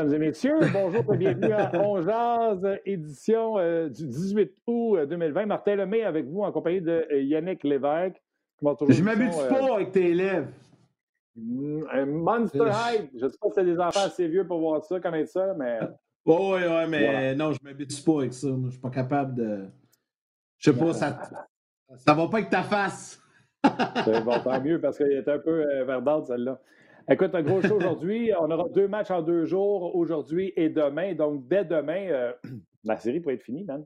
Mesdames et messieurs, bonjour et bienvenue à On édition euh, du 18 août 2020. Euh, Martin Lemay avec vous en compagnie de euh, Yannick Lévesque. Je m'habitue pas avec tes élèves. Mm, Monster High. Je ne sais pas si c'est des enfants assez vieux pour voir ça, connaître ça, mais. Oh, oui, oui, mais non, je ne m'habitue pas avec ça. Je ne suis pas capable de. Je sais pas, ça. Ça va pas avec ta face. c'est bon, tant mieux parce qu'elle est un peu verdante, celle-là. Écoute, un gros show aujourd'hui. On aura deux matchs en deux jours, aujourd'hui et demain. Donc, dès demain, euh, la série pourrait être finie, man.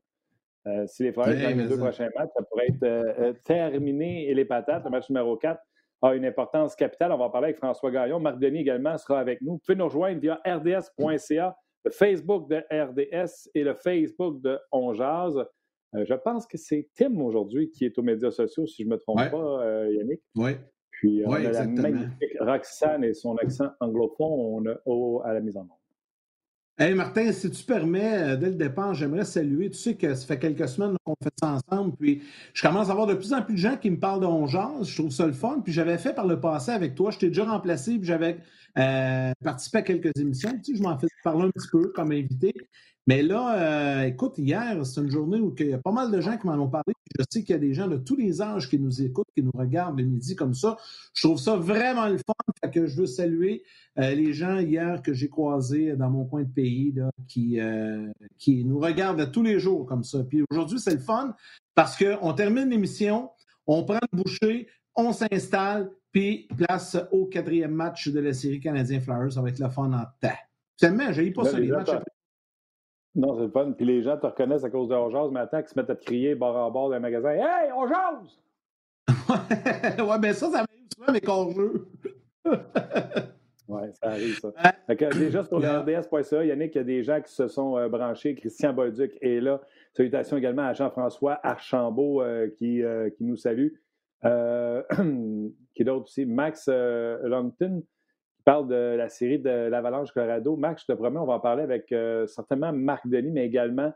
Euh, si les Frères gagnent les deux prochains matchs, ça pourrait être euh, terminé et les patates. Le match numéro 4 a une importance capitale. On va en parler avec François Gaillon. Marc Denis également sera avec nous. Vous pouvez nous rejoindre via rds.ca, le Facebook de RDS et le Facebook de On je pense que c'est Tim aujourd'hui qui est aux médias sociaux, si je ne me trompe pas, Yannick. Oui. Puis on a la magnifique Roxane et son accent anglophone à la mise en œuvre. Hey Martin, si tu permets, euh, dès le départ, j'aimerais saluer. Tu sais que ça fait quelques semaines qu'on fait ça ensemble, puis je commence à avoir de plus en plus de gens qui me parlent de Je trouve ça le fun. Puis j'avais fait par le passé avec toi, je t'ai déjà remplacé, puis j'avais euh, participé à quelques émissions. Tu sais, je m'en fais parler un petit peu comme invité. Mais là, euh, écoute, hier, c'est une journée où il y a pas mal de gens qui m'en ont parlé. Je sais qu'il y a des gens de tous les âges qui nous écoutent, qui nous regardent le midi comme ça. Je trouve ça vraiment le fun. Fait que je veux saluer euh, les gens hier que j'ai croisés dans mon coin de pays qui, euh, qui nous regardent tous les jours comme ça. Puis aujourd'hui, c'est le fun parce qu'on termine l'émission, on prend le boucher, on s'installe, puis place au quatrième match de la série Canadien Flowers. Ça va être le fun en temps. Finalement, j'ai pas ça les matchs non, c'est le fun. Puis les gens te reconnaissent à cause de Jase, mais attends qu'ils se mettent à te crier bord en bord d'un magasin Hey, on jase! ouais, mais ça, ça m'arrive souvent avec jeu. oui, ça arrive, ça. déjà sur le RDS.ca, Yannick, il y a des gens qui se sont euh, branchés. Christian Bolduc est là. Salutations également à Jean-François Archambault euh, qui, euh, qui nous salue. qui est d'autre aussi? Max Longton parle de la série de l'Avalanche Colorado. Max, je te promets, on va en parler avec euh, certainement Marc Denis, mais également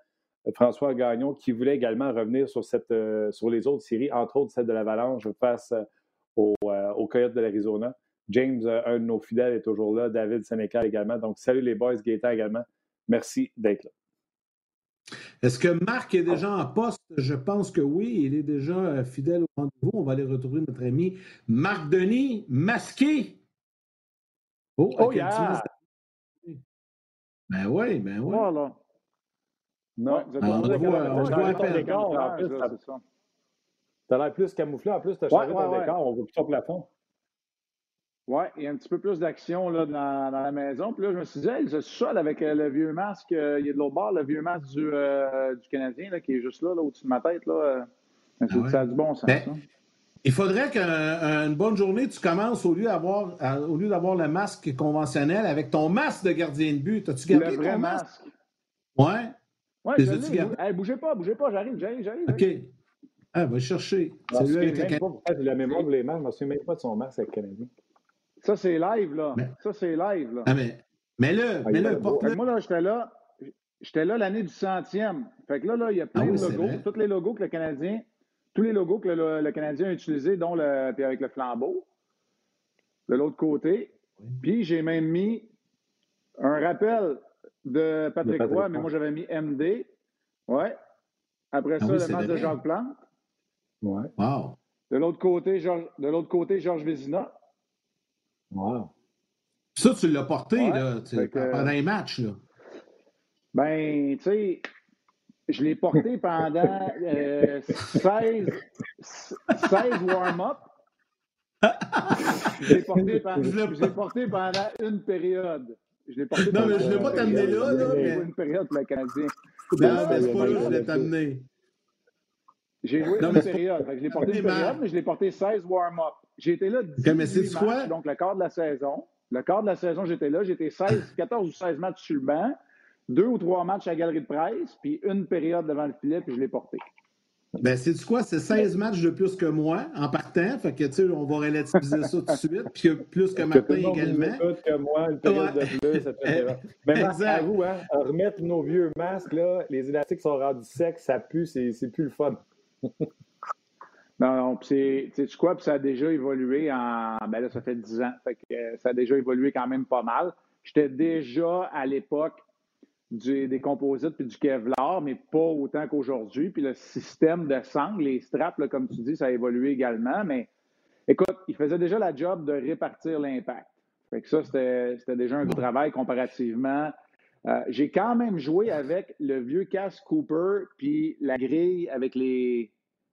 euh, François Gagnon, qui voulait également revenir sur, cette, euh, sur les autres séries, entre autres celle de l'Avalanche face au, au Coyote de l'Arizona. James, un de nos fidèles, est toujours là. David Sénécal également. Donc, salut les boys, Gaëtan également. Merci d'être là. Est-ce que Marc est déjà en poste? Je pense que oui. Il est déjà fidèle au rendez-vous. On va aller retrouver notre ami Marc Denis, masqué. Oh, oh yeah! Ben oui, ben oui. Voilà. Non, vous êtes on voit, on voit ton décor. En plus, tu as l'air plus camouflé. En plus, tu as changé ton décor. On voit plus ton plafond. Oui, il y a un petit peu plus d'action dans, dans, la maison. Puis là, je me suis dit, hey, je suis seul avec euh, le vieux masque. Euh, il y a de l'autre bord, le vieux masque du, euh, du Canadien là, qui est juste là, là au-dessus de ma tête. Là. Ah ça a du bon sens. Ben, ça. Il faudrait qu'une bonne journée, tu commences au lieu d'avoir au lieu d'avoir le masque conventionnel avec ton masque de gardien de but. As-tu gardé le vrai masque? Ouais. Ouais, je l'ai. bougez pas, bougez pas, j'arrive, j'arrive, j'arrive. OK. Ah, va chercher. C'est lui avec la mémoire de les masques, je ne me souviens même pas de son masque avec Canadien. Ça, c'est live, là. Ça, c'est live, là. Ah, mais, mais là, mais là, porte Moi, là, j'étais là. J'étais là l'année du centième. Fait que là, là, il y a plein ah de logos. Tous les logos que le Canadien tous les logos que le, Canadien a utilisés, dont le, puis avec le flambeau, de l'autre côté. Puis j'ai même mis un rappel de Patrick, Roy, mais moi j'avais mis MD. Ouais. Après ah ça, le match de Jacques Plante. Ouais. Wow. De l'autre côté, Georges, de l'autre côté, Georges Vézina. Wow. Ça, tu l'as porté là, pendant les matchs. Là. Ben, tu sais, je l'ai porté pendant 16, euh, warm-up. Je l'ai porté, porté, pendant une période. Je l'ai porté non, mais je ne l'ai pas t'amener là. là mais... Une période pour le Canadien. Non, mais c'est pas là que je l'ai t'amener. J'ai joué une période. je l'ai porté une période, mais je l'ai porté 16 warm-up. J'ai été là 18 matchs, donc le quart de la saison. Le quart de la saison, j'étais là. J'étais 16, 14 ou 16 matchs sur le banc deux ou trois matchs à la galerie de presse, puis une période devant le filet, puis je l'ai porté. Ben, c'est quoi? C'est 16 matchs de plus que moi en partant. Fait que, tu sais, on va relativiser ça tout de suite. Puis plus que Martin également. Plus que moi, une période de plus, etc. Mais à vous, hein, remettre nos vieux masques, là, les élastiques sont rendus secs, ça pue, c'est plus le fun. non, non, puis tu quoi? Puis ça a déjà évolué en. Ben là, ça fait 10 ans. Fait que euh, ça a déjà évolué quand même pas mal. J'étais déjà à l'époque des composites puis du Kevlar, mais pas autant qu'aujourd'hui. Puis le système de sangle, les straps, comme tu dis, ça a évolué également. Mais écoute, il faisait déjà la job de répartir l'impact. Fait que ça, c'était déjà un travail comparativement. Euh, j'ai quand même joué avec le vieux casque Cooper puis la grille avec les,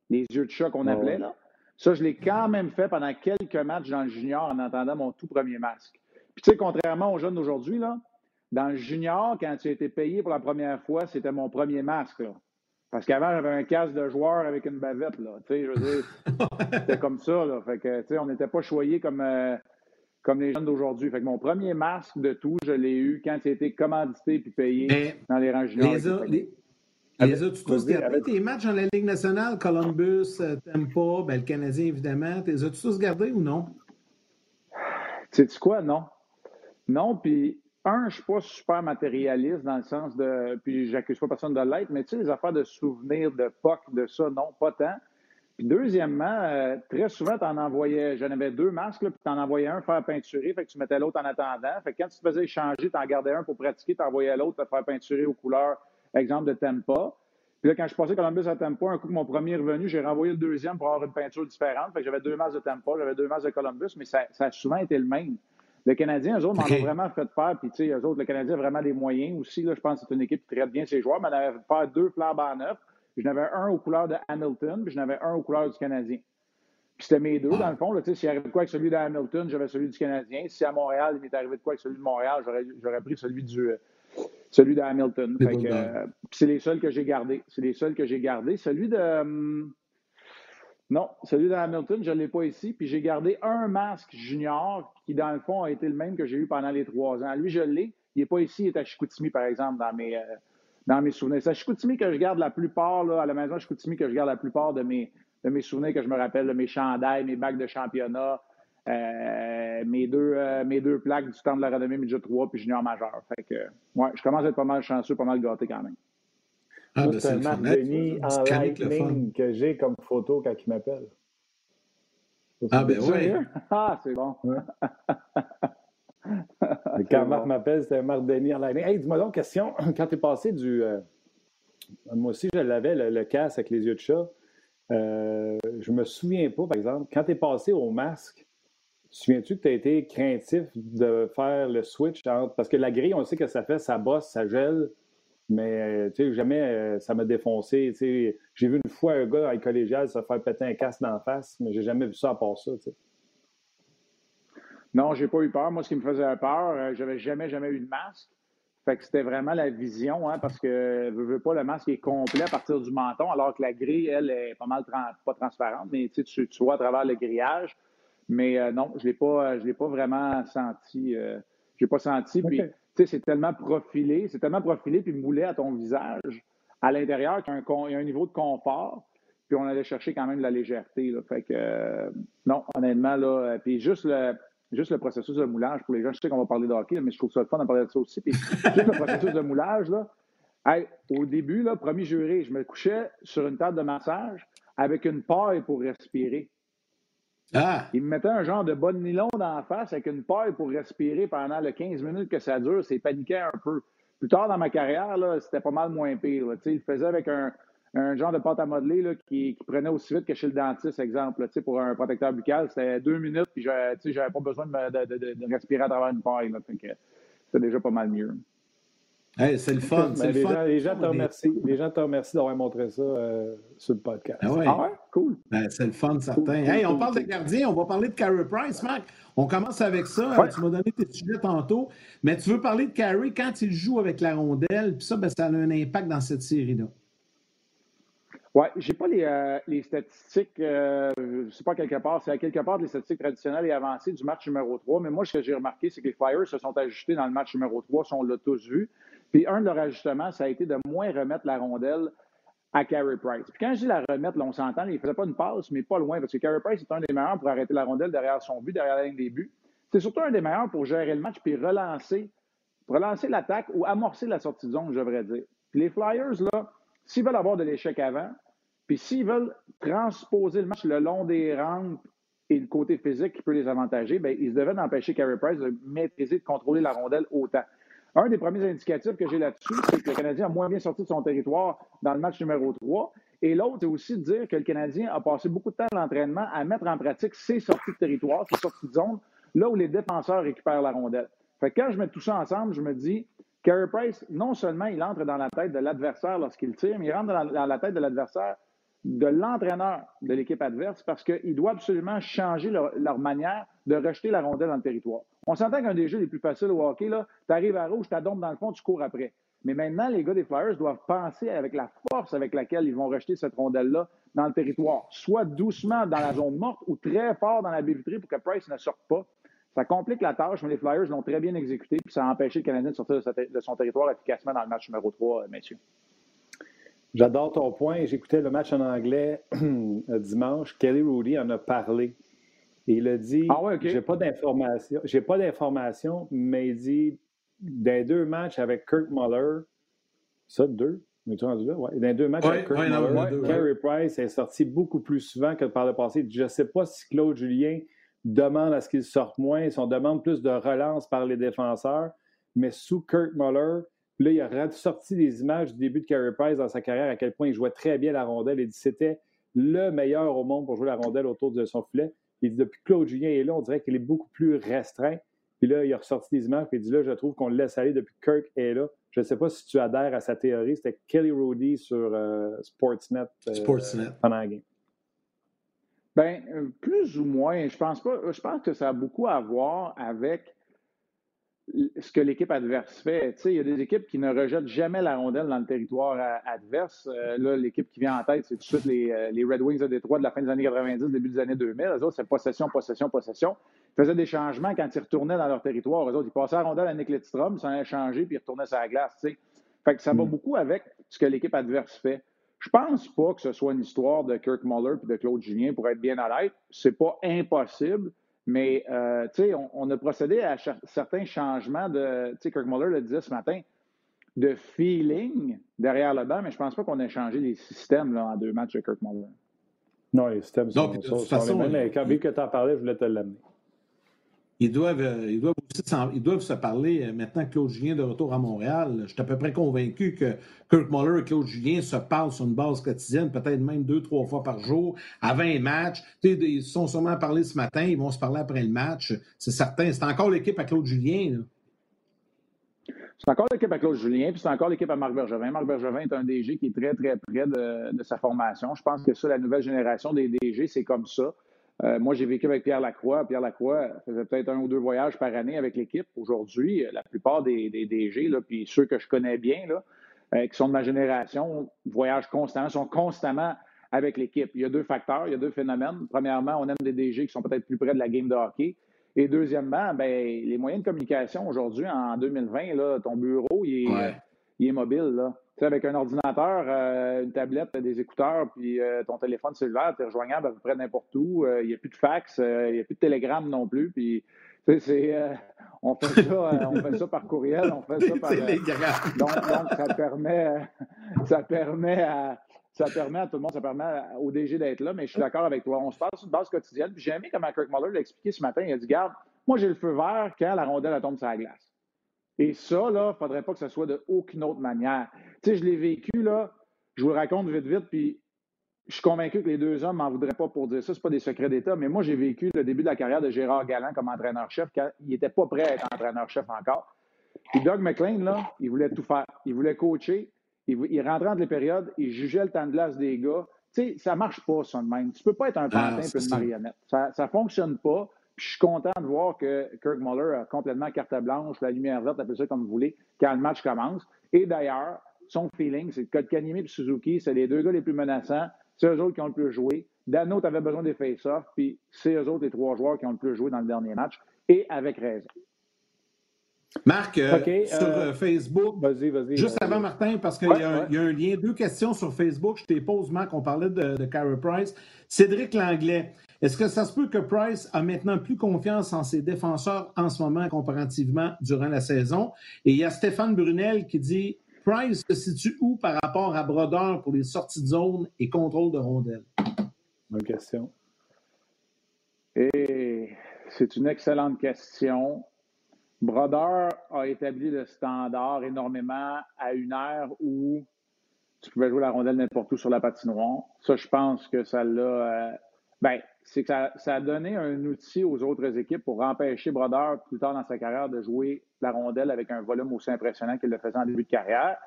les yeux de chat qu'on appelait. Là. Ça, je l'ai quand même fait pendant quelques matchs dans le junior en entendant mon tout premier masque. Puis tu sais, contrairement aux jeunes d'aujourd'hui, là, dans le junior, quand tu as été payé pour la première fois, c'était mon premier masque. Parce qu'avant, j'avais un casque de joueur avec une bavette. Là. Tu sais, je veux dire, c'était comme ça. Là. Fait que, tu sais, on n'était pas choyé comme, euh, comme les jeunes d'aujourd'hui. Fait que mon premier masque de tout, je l'ai eu quand il a été commandité puis payé dans les rangs juniors. Les, les as-tu tous gardés tes matchs dans la Ligue nationale, Columbus, euh, Tampa, ben, le Canadien évidemment, les as-tu tous gardés ou non? Tu sais quoi? Non. Non, puis un, je suis pas super matérialiste dans le sens de. Puis j'accuse pas personne de l'être, mais tu sais, les affaires de souvenirs, de POC, de ça, non, pas tant. Puis deuxièmement, euh, très souvent, tu en envoyais, j'en avais deux masques, puis tu en envoyais un faire peinturer, fait que tu mettais l'autre en attendant. Fait que quand tu te faisais échanger, tu en gardais un pour pratiquer, tu envoyais l'autre pour faire peinturer aux couleurs, exemple de Tempa. Puis là, quand je passais Columbus à Tempa, un coup que mon premier est revenu, j'ai renvoyé le deuxième pour avoir une peinture différente. Fait que j'avais deux masques de Tempa, j'avais deux masques de Columbus, mais ça, ça a souvent été le même. Le Canadien, eux autres, m'en ont vraiment fait faire. Puis, tu sais, eux autres, le Canadien a vraiment des moyens aussi. Là, je pense que c'est une équipe qui traite bien ses joueurs. Mais on avait fait faire deux flambants neufs. Puis, j'en avais un aux couleurs de Hamilton, puis j'en avais un aux couleurs du Canadien. Puis, c'était mes deux, dans le fond. Là, s'il arrivait de quoi avec celui de Hamilton, j'avais celui du Canadien. Si à Montréal, il m'est arrivé de quoi avec celui de Montréal, j'aurais pris celui du. celui de Hamilton. Fait que, euh, c'est les seuls que j'ai gardés. C'est les seuls que j'ai gardés. Celui de. Hum, non, celui de Hamilton, je ne l'ai pas ici. Puis j'ai gardé un masque junior qui, dans le fond, a été le même que j'ai eu pendant les trois ans. Lui, je l'ai. Il n'est pas ici, il est à Chicoutimi, par exemple, dans mes, euh, dans mes souvenirs. C'est à Chicoutimi que je garde la plupart, là, à la maison à Chicoutimi, que je garde la plupart de mes, de mes souvenirs que je me rappelle, de mes chandails, mes bacs de championnat, euh, mes, deux, euh, mes deux plaques du temps de la renommée midget 3 puis junior majeur. Fait que, ouais, je commence à être pas mal chanceux, pas mal gâté quand même. Ah, ben, c'est Marc Denis en lightning que j'ai comme photo quand il m'appelle. Ah, ben oui. Ah, c'est bon. quand Marc m'appelle, c'est Marc Denis en lightning. Hey, dis-moi donc, question. Quand tu es passé du. Euh, moi aussi, je l'avais, le, casque avec les yeux de chat. Euh, je me souviens pas, par exemple, quand tu es passé au masque, souviens-tu que tu as été craintif de faire le switch Parce que la grille, on sait que ça fait, ça bosse, ça gèle. Mais, euh, tu sais, jamais euh, ça m'a défoncé. Tu sais, j'ai vu une fois un gars à collégial se faire péter un casque d'en face, mais j'ai jamais vu ça à part ça, tu sais. Non, j'ai pas eu peur. Moi, ce qui me faisait peur, euh, j'avais jamais, jamais eu de masque. Fait que c'était vraiment la vision, hein, parce que, veux pas, le masque est complet à partir du menton, alors que la grille, elle, est pas mal pas transparente, mais tu, tu vois à travers le grillage. Mais non, je l'ai pas, je l'ai pas vraiment senti. Je j'ai pas senti. Puis, c'est tellement profilé, c'est tellement profilé puis moulé à ton visage à l'intérieur qu'il y, a un niveau de confort. Puis on allait chercher quand même de la légèreté. Fait que, euh, non, honnêtement, là, euh, puis juste le, processus de moulage pour les gens, je sais qu'on va parler de hockey, mais je trouve ça le fun de parler de ça aussi. Puis juste le processus de moulage, là, au début, là, premier juré, je me couchais sur une table de massage avec une paille pour respirer. Ah. Il me mettait un genre de bonne nylon dans la face avec une paille pour respirer pendant les 15 minutes que ça dure. C'est paniqué un peu. Plus tard dans ma carrière, c'était pas mal moins pire. Il le faisait avec un, genre de pâte à modeler là, qui, prenait aussi vite que chez le dentiste, exemple. pour un protecteur buccal, c'était deux minutes, puis j'avais pas besoin de, respirer à travers une paille. C'était déjà pas mal mieux c'est le fun. Ben, les, Gens, les, gens, te remercient. Les gens te remercient d'avoir montré ça euh, sur le podcast. Ah, ouais. Ah cool. Ben, c'est le fun, certain. hey, on parle de gardien, on va parler de Carey Price, Marc. On commence avec ça. Tu m'as donné tes sujets tantôt. Mais tu veux parler de Carey quand il joue avec la rondelle, puis ça, ben, ça a un impact dans cette série-là. Oui, je n'ai pas les, euh, les statistiques, euh, je ne sais pas quelque part, c'est à quelque part les statistiques traditionnelles et avancées du match numéro 3, mais moi, ce que j'ai remarqué, c'est que les Flyers se sont ajustés dans le match numéro 3, on l'a tous vu. Puis un de leurs ajustements, ça a été de moins remettre la rondelle à Carey Price. Puis quand je dis la remettre, on s'entend, il ne faisait pas une passe, mais pas loin, parce que Carey Price est un des meilleurs pour arrêter la rondelle derrière son but, derrière la ligne des buts. C'est surtout un des meilleurs pour gérer le match puis relancer, relancer l'attaque ou amorcer la sortie de zone, je devrais dire. Puis les Flyers, là, s'ils veulent avoir de l'échec avant, puis s'ils veulent transposer le match le long des rampes et le côté physique qui peut les avantager, bien, ils devaient empêcher Carey Price de maîtriser, de contrôler la rondelle autant. Un des premiers indicatifs que j'ai là-dessus, c'est que le Canadien a moins bien sorti de son territoire dans le match numéro 3. Et l'autre, c'est aussi de dire que le Canadien a passé beaucoup de temps à l'entraînement à mettre en pratique ses sorties de territoire, ses sorties de zone, là où les défenseurs récupèrent la rondelle. Fait que quand je mets tout ça ensemble, je me dis, Carey Price, non seulement il entre dans la tête de l'adversaire lorsqu'il tire, mais il rentre dans la tête de l'adversaire de l'entraîneur de l'équipe adverse parce qu'il doit absolument changer leur, manière de rejeter la rondelle dans le territoire. On s'entend qu'un des jeux les plus faciles au hockey, tu arrives à rouge, tu dans le fond, tu cours après. Mais maintenant, les gars des Flyers doivent penser avec la force avec laquelle ils vont rejeter cette rondelle-là dans le territoire, soit doucement dans la zone morte ou très fort dans la baie pour que Price ne sorte pas. Ça complique la tâche, mais les Flyers l'ont très bien exécuté, puis ça a empêché le Canadien de sortir de son territoire efficacement dans le match numéro 3, euh, messieurs. J'adore ton point. J'écoutais le match en anglais dimanche. Kelly Rudy en a parlé. Et il a dit ah ouais, J'ai pas d'informations. J'ai pas d'informations, mais il dit dans deux matchs avec Kirk Muller, ça, deux? rendu là? Ouais. Dans deux matchs avec Kirk Muller, Carey Price est sorti beaucoup plus souvent que par le passé. Je ne sais pas si Claude Julien demande à ce qu'il sorte moins, si on demande plus de relance par les défenseurs, mais sous Kirk Muller, là, il a sorti des images du début de Carey Price dans sa carrière, à quel point il jouait très bien la rondelle. Il dit c'était le meilleur au monde pour jouer la rondelle autour de son filet. Il dit depuis que Claude Julien est là, on dirait qu'il est beaucoup plus restreint. Puis là, il a ressorti des images, puis il dit là, je trouve qu'on le laisse aller depuis que Kirk est là. Je ne sais pas si tu adhères à sa théorie. C'était Kelly Roddy sur euh, Sportsnet, euh, Sportsnet pendant la game. Bien, euh, plus ou moins. Je pense pas. Je pense que ça a beaucoup à voir avec ce que l'équipe adverse fait. il y a des équipes qui ne rejettent jamais la rondelle dans le territoire adverse. Euh, là, l'équipe qui vient en tête, c'est tout de suite les, euh, les, Red Wings de Détroit de la fin des années 90, début des années 2000. Eux autres, c'est possession, possession, possession. Ils faisaient des changements quand ils retournaient dans leur territoire. Eux autres, ils passaient la rondelle à Nick Lidstrom, ça allait changer, puis ils retournaient sur la glace. Fait que ça va mm. beaucoup avec ce que l'équipe adverse fait. Je pense pas que ce soit une histoire de Kirk Muller et de Claude Julien, pour être bien honnête. C'est pas impossible. Mais, euh, tu sais, on, a procédé à certains changements de, tu sais, Kirk Muller le disait ce matin, de feeling derrière le banc, mais je ne pense pas qu'on ait changé les systèmes là, en deux matchs de Kirk Muller. Non, les systèmes sont, non, sont, sont les mêmes, mais quand, vu que tu en parlais, je voulais te l'amener. Ils doivent, euh, ils, doivent ils doivent se parler euh, maintenant que Claude Julien de retour à Montréal. Je suis à peu près convaincu que Kirk Muller et Claude Julien se parlent sur une base quotidienne, peut-être même deux, trois fois par jour, avant un match. Ils se sont sûrement parlé ce matin, ils vont se parler après le match. C'est certain. C'est encore l'équipe à Claude Julien. C'est encore l'équipe à Claude Julien, puis c'est encore l'équipe à Marc Bergevin. Marc Bergevin est un DG qui est très, très près de sa formation. Je pense que ça, la nouvelle génération des DG, c'est comme ça. Euh, moi, j'ai vécu avec Pierre Lacroix. Pierre Lacroix faisait peut-être un ou deux voyages par année avec l'équipe. Aujourd'hui, la plupart des, DG, puis ceux que je connais bien, euh, qui sont de ma génération, voyagent constamment, sont constamment avec l'équipe. Il y a deux facteurs, il y a deux phénomènes. Premièrement, on aime des DG qui sont peut-être plus près de la game de hockey. Et deuxièmement, ben, les moyens de communication aujourd'hui, en 2020, là, ton bureau, il est, il est mobile. Là sais, avec un ordinateur, euh, une tablette, des écouteurs, puis euh, ton téléphone cellulaire, tu es rejoignable à peu près n'importe où. Euh, il n'y a plus de fax, il n'y a plus de télégramme non plus. Puis, c'est, on, fait ça, on fait ça par courriel, on fait ça par. donc, donc, ça permet, ça permet à. Ça permet à tout le monde, ça permet au DG d'être là, mais je suis d'accord avec toi. On se parle sur une base quotidienne. Puis j'ai aimé comment Kirk Muller l'a expliqué ce matin. Il a dit Garde, moi j'ai le feu vert quand la rondelle tombe sur la glace. Et ça, là, il ne faudrait pas que ce soit de aucune autre manière. Tu sais, je l'ai vécu, là, je vous le raconte vite, vite, puis je suis convaincu que les deux hommes m'en voudraient pas pour dire ça, ce pas des secrets d'État, mais moi, j'ai vécu le début de la carrière de Gérard Galland comme entraîneur-chef quand il n'était pas prêt à être entraîneur-chef encore. Puis Doug McLean, là, il voulait tout faire. Il voulait coacher. Il, rentrait entre les périodes, il jugeait le temps de glace des gars. Tu sais, ça marche pas, ça de même. Tu peux pas être un ah, pantin et une marionnette. Ça ne fonctionne pas. Puis je suis content de voir que Kirk Muller a complètement carte blanche, la lumière verte, appelez ça comme vous voulez, quand le match commence. Et d'ailleurs, son feeling, c'est que Kotkaniemi et Suzuki, c'est les deux gars les plus menaçants. C'est eux autres qui ont le plus joué. Dano, tu avais besoin des face-offs, puis c'est eux autres les trois joueurs qui ont le plus joué dans le dernier match, et avec raison. Marc, euh, sur euh, Facebook, vas-y, vas-y, juste avant Martin, parce qu'il y, a un lien, deux questions sur Facebook. Je t'ai pose, Marc, on parlait de, de Carey Price. Cédric Langlais, est-ce que ça se peut que Price a maintenant plus confiance en ses défenseurs en ce moment comparativement durant la saison? Et il y a Stéphane Brunel qui dit Price se situe où par rapport à Brodeur pour les sorties de zone et contrôle de rondelles? Bonne question. Et c'est une excellente question. Brodeur a établi le standard énormément à une ère où tu pouvais jouer la rondelle n'importe où sur la patinoire. Ça, je pense que ça l'a. Euh, ben, c'est que ça, a donné un outil aux autres équipes pour empêcher Brodeur, plus tard dans sa carrière, de jouer la rondelle avec un volume aussi impressionnant qu'il le faisait en début de carrière.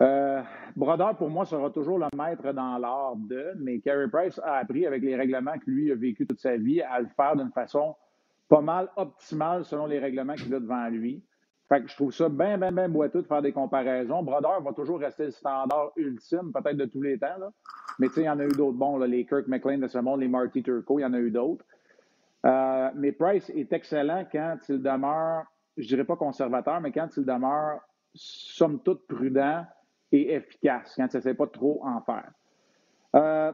Euh, pour moi, sera toujours le maître dans l'art de, mais Carey Price a appris avec les règlements que lui a vécu toute sa vie à le faire d'une façon pas mal optimale selon les règlements qu'il a devant lui. Fait que je trouve ça bien, bien, bien boiteux de faire des comparaisons. Brodeur va toujours rester le standard ultime, peut-être de tous les temps. Mais tu sais, il y en a eu d'autres bons, les Kirk McLean de ce monde, les Marty Turco, il y en a eu d'autres. Euh, mais Price est excellent quand il demeure, je dirais pas conservateur, mais quand il demeure, somme toute, prudent et efficace, quand il ne sait pas trop en faire. Euh,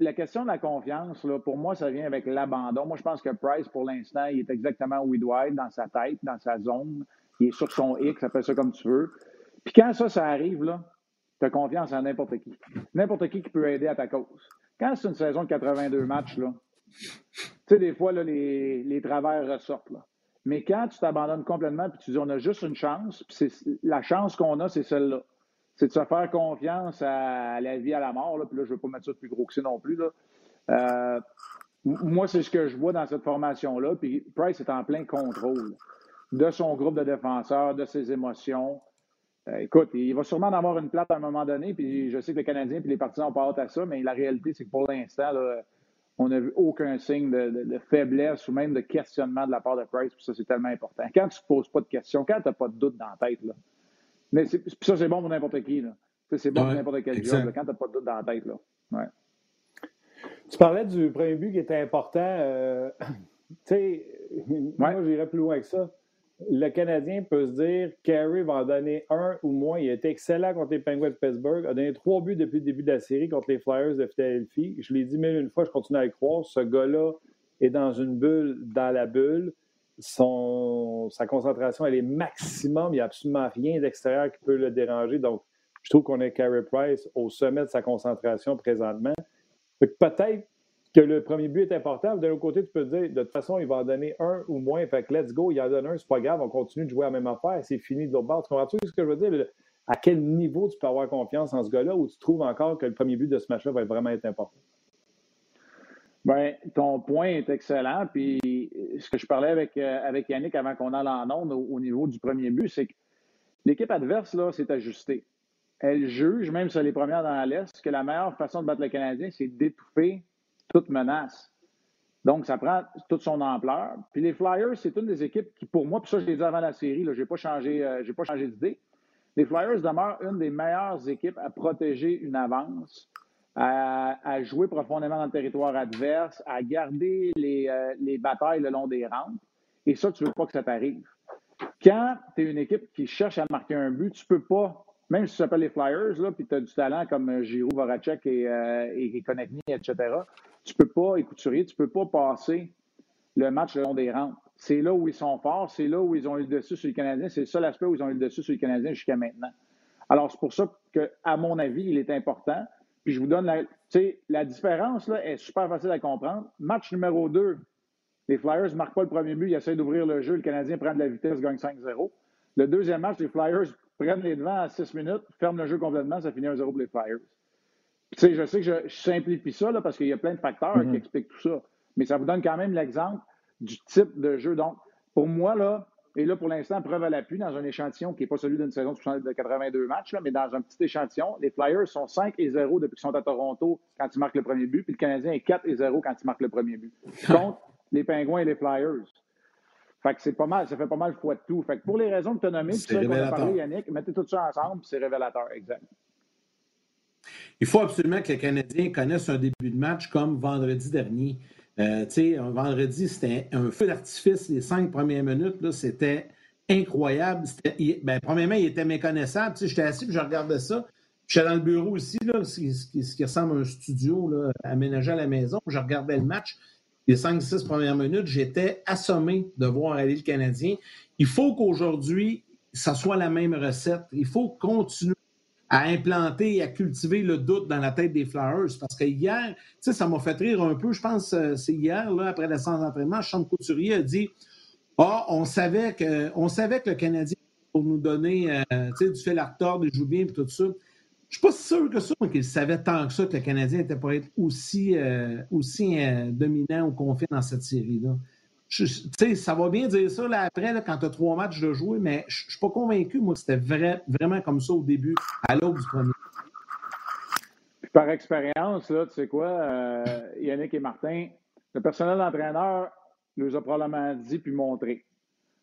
la question de la confiance, pour moi, ça vient avec l'abandon. Moi, je pense que Price, pour l'instant, il est exactement où il doit être, dans sa tête, dans sa zone il est sur son X, appelle ça comme tu veux. Puis quand ça, ça arrive, là, tu as confiance en n'importe qui. N'importe qui qui peut aider à ta cause. Quand c'est une saison de 82 matchs, là, tu sais, des fois, là, les, les travers ressortent. Là. Mais quand tu t'abandonnes complètement puis tu dis on a juste une chance, puis la chance qu'on a, c'est celle-là. C'est de se faire confiance à la vie, à la mort. Là, puis là, je ne veux pas mettre ça plus gros que ça non plus. Là. Euh, moi, c'est ce que je vois dans cette formation-là. Puis Price est en plein contrôle de son groupe de défenseurs, de ses émotions. Euh, écoute, il va sûrement en avoir une plate à un moment donné, puis je sais que les Canadiens et les partisans ont pas hâte à ça, mais la réalité, c'est que pour l'instant, on n'a vu aucun signe de, faiblesse ou même de questionnement de la part de Price, puis ça, c'est tellement important. Quand tu ne poses pas de questions, quand tu n'as pas de doute dans la tête, là, mais ça, c'est bon pour n'importe qui. C'est bon pour n'importe quel job, quand tu n'as pas de doute dans la tête. Là. Ouais. Tu parlais du premier but qui était important. Euh, tu sais, moi, j'irais plus loin que ça le Canadien peut se dire Carey va en donner un ou moins. Il a été excellent contre les Penguins de Pittsburgh. a donné trois buts depuis le début de la série contre les Flyers de Philadelphie. Je l'ai dit mille une fois, je continue à le croire. Ce gars-là est dans une bulle dans la bulle. Sa concentration, elle est maximum. Il n'y a absolument rien d'extérieur qui peut le déranger. Donc, je trouve qu'on a Carey Price au sommet de sa concentration présentement. Peut-être que le premier but est important. De l'autre côté, tu peux te dire, de toute façon, il va en donner un ou moins. Fait que let's go, il en donne un, c'est pas grave, on continue de jouer à la même affaire, c'est fini de l'autre bord. Tu comprends-tu ce que je veux dire? À quel niveau tu peux avoir confiance en ce gars-là ou tu trouves encore que le premier but de ce match-là va vraiment être important? Bien, ton point est excellent. Puis ce que je parlais avec, euh, avec Yannick avant qu'on aille en onde au, niveau du premier but, c'est que l'équipe adverse là, s'est ajustée. Elle juge, même sur les premières dans l'Est, que la meilleure façon de battre le Canadien, c'est d'étouffer toute menace. Donc, ça prend toute son ampleur. Puis les Flyers, c'est une des équipes qui, pour moi, puis ça, je l'ai dit avant la série, je n'ai pas changé, euh, pas changé d'idée. Les Flyers demeurent une des meilleures équipes à protéger une avance, à, jouer profondément dans le territoire adverse, à garder les, euh, les batailles le long des rampes. Et ça, tu ne veux pas que ça t'arrive. Quand tu es une équipe qui cherche à marquer un but, tu ne peux pas même si tu s'appelles les Flyers, là, puis tu as du talent comme Giroud, Voracek et, euh, et etc., tu peux pas, écouturier, tu peux pas passer le match le long des rangs. C'est là où ils sont forts, c'est là où ils ont eu le dessus sur les Canadiens, c'est le seul aspect où ils ont eu le dessus sur les Canadiens jusqu'à maintenant. Alors, c'est pour ça que, à mon avis, il est important. Puis je vous donne la, la différence là, est super facile à comprendre. Match numéro 2, les Flyers ne marquent pas le premier but, ils essaient d'ouvrir le jeu, le Canadien prend de la vitesse, gagne 5-0. Le deuxième match, les Flyers prennent les devants à 6 minutes, ferment le jeu complètement, ça finit 1-0 pour les Flyers. Tu sais, je sais que je, simplifie ça là, parce qu'il y a plein de facteurs qui mm-hmm. expliquent tout ça. Mais ça vous donne quand même l'exemple du type de jeu. Donc, pour moi, là, et là, pour l'instant, preuve à l'appui, dans un échantillon qui n'est pas celui d'une saison de 82 matchs, là, mais dans un petit échantillon, les Flyers sont 5 et 0 depuis qu'ils sont à Toronto quand ils marquent le premier but, puis le Canadien est 4 et 0 quand ils marquent le premier but. Contre les Pingouins et les Flyers. Fait que c'est pas mal, ça fait pas mal fois de tout. Fait que pour les raisons que tu as nommées, puis ça qu'on a parlé, Yannick, mettez tout ça ensemble, c'est révélateur, exact. Il faut absolument que les Canadiens connaissent un début de match comme vendredi dernier. Euh, un vendredi, c'était un feu d'artifice. Les cinq premières minutes, c'était incroyable. Ben, premièrement, il était méconnaissable. J'étais assis, puis je regardais ça. J'étais dans le bureau aussi, là, ce, qui, ressemble à un studio aménagé à la maison. Je regardais le match les 5-6 premières minutes, j'étais assommé de voir aller le Canadien. Il faut qu'aujourd'hui, ça soit la même recette. Il faut continuer à implanter et à cultiver le doute dans la tête des Flyers. Parce que hier, tu sais, ça m'a fait rire un peu. Je pense que c'est hier, là, après la séance d'entraînement, Sean Couturier a dit Ah, on savait que on savait que le Canadien pour nous donner euh, du fil à retordre, il joue bien et tout ça. Je suis pas sûr que ça, qu'il savait tant que ça que le Canadien était pour être aussi, euh, aussi euh, dominant ou confiant dans cette série-là. Tu sais, ça va bien dire ça là, après, là, quand tu as trois matchs de jouer, mais je ne suis pas convaincu, moi, que c'était vrai, vraiment comme ça au début, à l'aube du premier. Puis par expérience, là, tu sais quoi, euh, Yannick et Martin, le personnel d'entraîneur nous a probablement dit puis montré.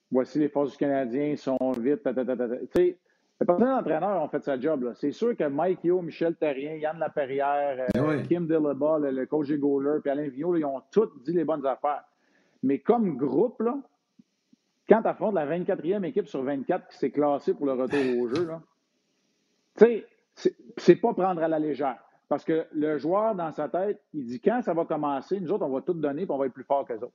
Voici les forces du Canadien, sont vite, tu sais, le personnel d'entraîneur ont fait sa job. C'est sûr que Mike Yo, Michel Terrien, Yann Laperrière, euh, ben Kim Dillaba, le, coach des goalers, puis Alain Vigneault, ils ont tous dit les bonnes affaires. Mais comme groupe, là, quand tu affrontes la 24e équipe sur 24 qui s'est classée pour le retour au jeu, tu sais, c'est pas prendre à la légère. Parce que le joueur, dans sa tête, il dit quand ça va commencer, nous autres, on va tout donner et on va être plus fort que eux autres.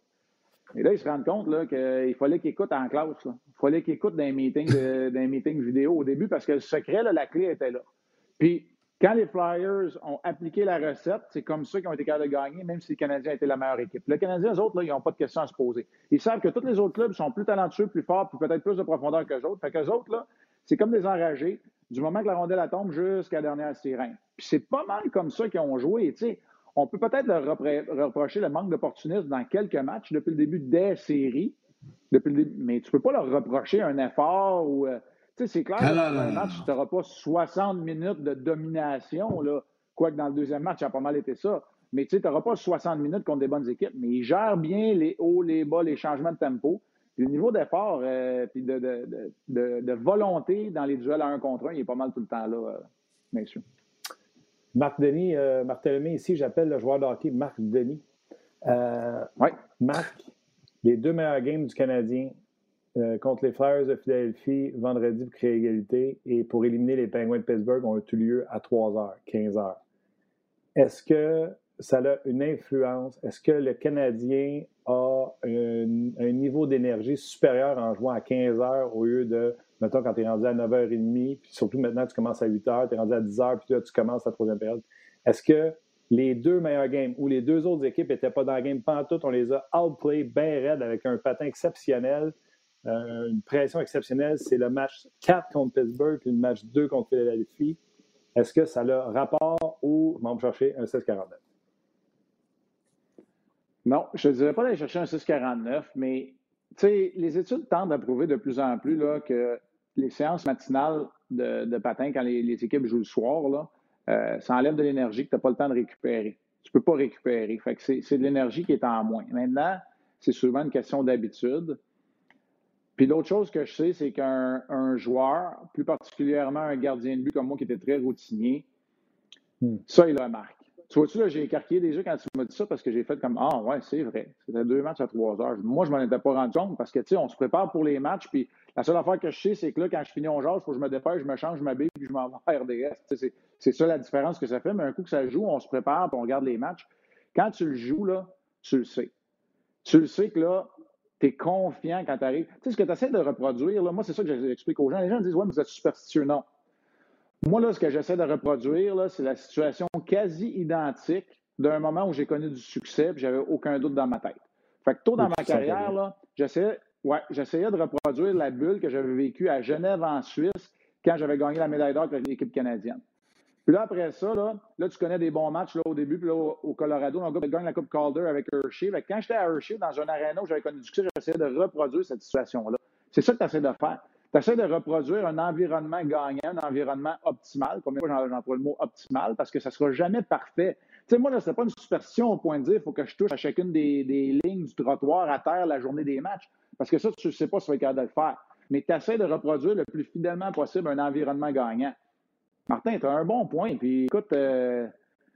Et là, il se rend compte qu'il fallait qu'il écoute en classe. Il fallait qu'il écoute dans un meeting, vidéo au début parce que le secret, la clé était là. Puis, quand les Flyers ont appliqué la recette, c'est comme ça qu'ils ont été capables de gagner, même si les Canadiens étaient la meilleure équipe. Les Canadiens, eux autres, là, ils n'ont pas de questions à se poser. Ils savent que tous les autres clubs sont plus talentueux, plus forts, puis peut-être plus de profondeur que les autres. Fait qu'eux autres, c'est comme des enragés du moment que la rondelle tombe jusqu'à la dernière sirène. Puis c'est pas mal comme ça qu'ils ont joué. On peut peut-être leur reprocher le manque d'opportunisme dans quelques matchs depuis le début des séries, depuis le mais tu ne peux pas leur reprocher un effort ou. Euh, c'est clair, ah, dans un match, tu n'auras pas 60 minutes de domination, là. Quoique dans le deuxième match, ça a pas mal été ça. Mais tu n'auras pas 60 minutes contre des bonnes équipes. Mais ils gèrent bien les hauts, les bas, les changements de tempo. le niveau d'effort et euh, de, volonté dans les duels à un contre un, il est pas mal tout le temps là, euh, messieurs. Marc Denis, euh, Marc ici, j'appelle le joueur de hockey Marc Denis. Euh, Marc, les deux meilleurs games du Canadien, euh, contre les Flyers de Philadelphie vendredi pour créer égalité et pour éliminer les Penguins de Pittsburgh ont eu lieu à 3h, 15h. Est-ce que ça a une influence? Est-ce que le Canadien a un, niveau d'énergie supérieur en jouant à 15 h au lieu de, mettons, quand tu es rendu à 9h30, puis surtout maintenant tu commences à 8 h, tu es rendu à 10 h, puis là, tu commences la troisième période. Est-ce que les deux meilleurs games ou les deux autres équipes n'étaient pas dans la game pantoute, on les a outplay bien raides avec un patin exceptionnel? Euh, une pression exceptionnelle, c'est le match 4 contre Pittsburgh puis le match 2 contre Philadelphie. Est-ce que ça a rapport ou on va chercher un 6-49? Non, je ne dirais pas d'aller chercher un 6-49, mais les études tentent à prouver de plus en plus là, que les séances matinales de, patin, quand les, équipes jouent le soir, là, euh, ça enlève de l'énergie que tu n'as pas le temps de récupérer. Tu ne peux pas récupérer. C'est de l'énergie qui est en moins. Maintenant, c'est souvent une question d'habitude. Puis l'autre chose que je sais, c'est qu'un joueur, plus particulièrement un gardien de but comme moi qui était très routinier, hmm. ça, il a marque. Tu vois-tu, là, j'ai écarqué déjà quand tu m'as dit ça parce que j'ai fait comme Ah, ouais, c'est vrai. C'était deux matchs à trois heures. Moi, je m'en étais pas rendu compte parce que, tu sais, on se prépare pour les matchs. Puis la seule affaire que je sais, c'est que là, quand je finis on jase, il faut que je me dépêche, je me change, je m'habille, puis je m'en vais à RDS. C'est ça la différence que ça fait. Mais un coup que ça joue, on se prépare, puis on regarde les matchs. Quand tu le joues, là, tu le sais. Tu le sais que là, tu es confiant quand tu arrives. Tu sais, ce que tu essaies de reproduire, là, moi, c'est ça que j'explique aux gens. Les gens disent Ouais, mais vous êtes superstitieux. Non. Moi, là, ce que j'essaie de reproduire, c'est la situation quasi identique d'un moment où j'ai connu du succès et j'avais aucun doute dans ma tête. Fait que tôt dans ma carrière, là, j'essayais, ouais, j'essayais de reproduire la bulle que j'avais vécue à Genève, en Suisse, quand j'avais gagné la médaille d'or avec l'équipe canadienne. Puis là, après ça, là, là, tu connais des bons matchs là, au début, puis là, au, Colorado, on gagne la Coupe Calder avec Hershey. quand j'étais à Hershey, dans un aréna où j'avais connu du succès, j'essayais de reproduire cette situation-là. C'est ça que tu essaies de faire. Tu essaies de reproduire un environnement gagnant, un environnement optimal. Combien fois j'emploie le mot optimal parce que ça ne sera jamais parfait. Tu sais, moi, ce n'est pas une superstition au point de dire qu'il faut que je touche à chacune des, lignes du trottoir à terre la journée des matchs. Parce que ça, tu ne sais pas si tu vas capable de le faire. Mais tu essaies de reproduire le plus fidèlement possible un environnement gagnant. Martin, tu as un bon point. Puis écoute, euh,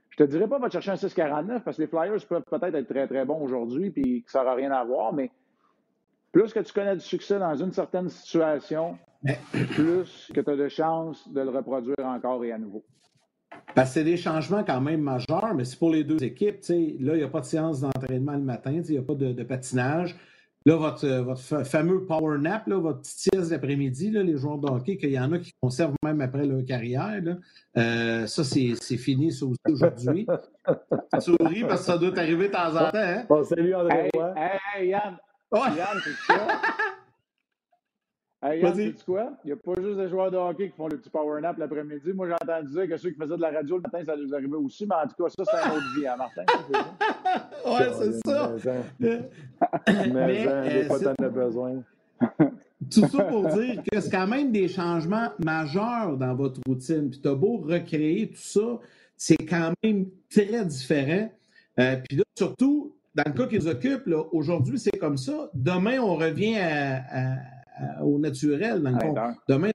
je te dirais pas va te chercher un 6,49 parce que les Flyers peuvent peut-être être très, très bons aujourd'hui puis que ça n'aura rien à voir, mais plus que tu connais du succès dans une certaine situation, plus que tu as de chances de le reproduire encore et à nouveau. Parce que c'est des changements quand même majeurs, mais c'est pour les deux équipes. Là, il n'y a pas de séance d'entraînement le matin, il n'y a pas de, patinage. Là, votre, votre fameux power nap, là, votre petite sieste d'après-midi, les joueurs de hockey, qu'il y en a qui conservent même après leur carrière, là, ça, c'est fini, ça aussi, aujourd'hui. tu souris parce que ça doit t'arriver de temps en temps. Hein? Bon, salut, André. Hey, hey, Yann. Yann, c'est? Hey, Yann, sais quoi? Il n'y a pas juste des joueurs de hockey qui font le petit power nap l'après-midi. Moi, j'ai entendu dire que ceux qui faisaient de la radio le matin, ça nous arrivait aussi. Mais en tout cas, ça, c'est une autre vie, hein, Martin? ouais, c'est ça. Mais, mais euh, pas tant de besoin. Tout ça pour dire que c'est quand même des changements majeurs dans votre routine. Puis tu as beau recréer tout ça, c'est quand même très différent. Euh, puis là, surtout, dans le cas qui nous occupe, aujourd'hui, c'est comme ça. Demain, on revient à au naturel, dans le fond. Demain,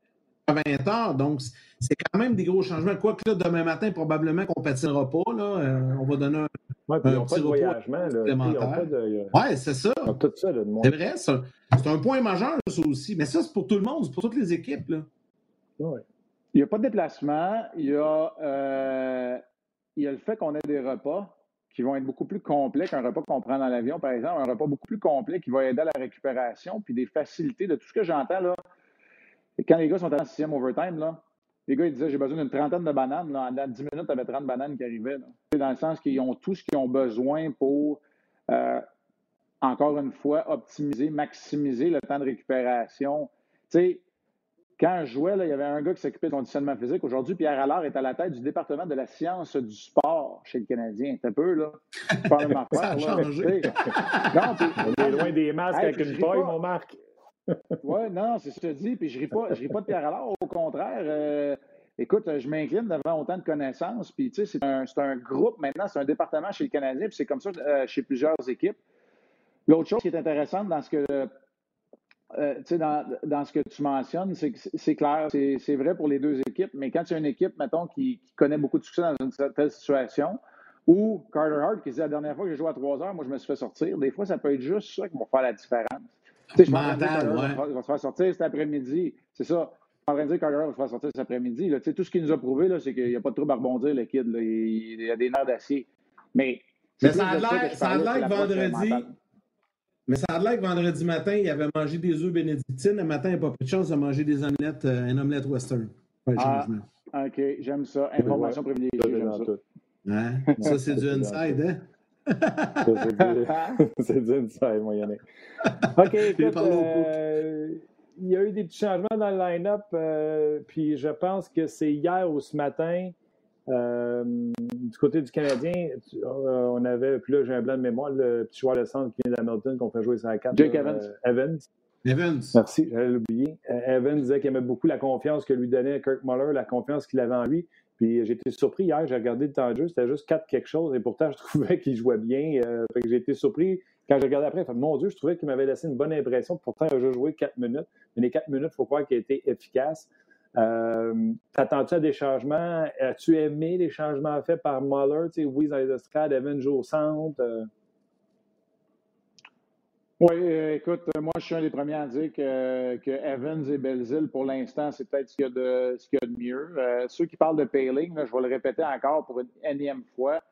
à 20 h Donc, c'est quand même des gros changements. Quoique là, demain matin, probablement qu'on ne patinera pas. Là. Euh, on va donner un, ouais, un petit pas de voyagement. Oui, c'est ça. Tout ça c'est vrai, c'est un point majeur, ça aussi. Mais ça, c'est pour tout le monde, c'est pour toutes les équipes. Là. Ouais. Il n'y a pas de déplacement. Il y a, euh, il y a le fait qu'on ait des repas qui vont être beaucoup plus complets qu'un repas qu'on prend dans l'avion, par exemple, un repas beaucoup plus complet qui va aider à la récupération, puis des facilités de tout ce que j'entends là. Quand les gars sont en sixième overtime, là, les gars ils disaient j'ai besoin d'une trentaine de bananes. Là. En 10 minutes, tu avais 30 bananes qui arrivaient. Dans le sens qu'ils ont tout ce qu'ils ont besoin pour, euh, encore une fois, optimiser, maximiser le temps de récupération. Tu sais, quand je jouais, là, il y avait un gars qui s'occupait de conditionnement physique. Aujourd'hui, Pierre Allard est à la tête du département de la science du sport chez le Canadien. C'est un peu, là. Pas même affaire, Ça a changé. On est loin des masques avec une feuille, mon Marc. oui, non, c'est ce que je dis. Puis je ne ris, pas, ris pas de Pierre Allard. Au contraire, euh, écoute, je m'incline devant autant de connaissances. Puis, tu sais, c'est un, un, groupe maintenant, c'est un département chez le Canadien. Puis c'est comme ça euh, chez plusieurs équipes. L'autre chose qui est intéressante dans ce que euh, dans, dans, ce que tu mentionnes, c'est clair, c'est vrai pour les deux équipes, mais quand tu as une équipe, mettons, qui, connaît beaucoup de succès dans une telle situation, ou Carter Hart qui dit la dernière fois que j'ai joué à 3 heures, moi je me suis fait sortir, des fois ça peut être juste ça qui va faire la différence. Tu sais, Mental, ouais. va, va se faire sortir cet après-midi. C'est ça. En train de dire Carter Hart va se faire sortir cet après-midi. Tout ce qu'il nous a prouvé, c'est qu'il n'y a pas de trouble à rebondir, le kid. Là. Il, y a des nerfs d'acier. Mais, mais ça a l'air vendredi. Mais ça a l'air que vendredi matin, il avait mangé des œufs bénédictines. Le matin, il n'a pas pris de chance de manger des omelettes, euh, un omelette western. ah, OK, j'aime ça. Information privilégiée, j'aime ça. Hein? Ça, c'est du inside, hein? c'est du, inside, moi, Yannick. OK, écoute, euh, il y a eu des petits changements dans le line-up, euh, puis je pense que c'est hier ou ce matin euh, du côté du Canadien, euh, on avait, puis là j'ai un blanc de mémoire, le petit joueur de centre qui vient d'Hamilton qu'on fait jouer sur la carte. Jake Evans. Euh, Evans. Evans. Merci, j'allais l'oublier. Evans disait qu'il aimait beaucoup la confiance que lui donnait Kirk Muller, la confiance qu'il avait en lui. Puis j'ai été surpris hier, j'ai regardé le temps de jeu, c'était juste 4 quelque chose, et pourtant je trouvais qu'il jouait bien. fait que j'ai été surpris quand j'ai regardé après. Fait, mon Dieu, je trouvais qu'il m'avait laissé une bonne impression. Pourtant, il a juste joué 4 minutes. Mais les 4 minutes, il faut croire qu'il a été efficace. Euh, T'attends-tu à des changements? As-tu aimé les changements faits par Muller? Tu sais, oui, Evans joue au centre. Euh? Oui, euh, écoute, moi, je suis un des premiers à dire que, Evans et Belzil, pour l'instant, c'est peut-être ce qu'il y, a de mieux. Ceux qui parlent de Payling, je vais le répéter encore pour une énième fois.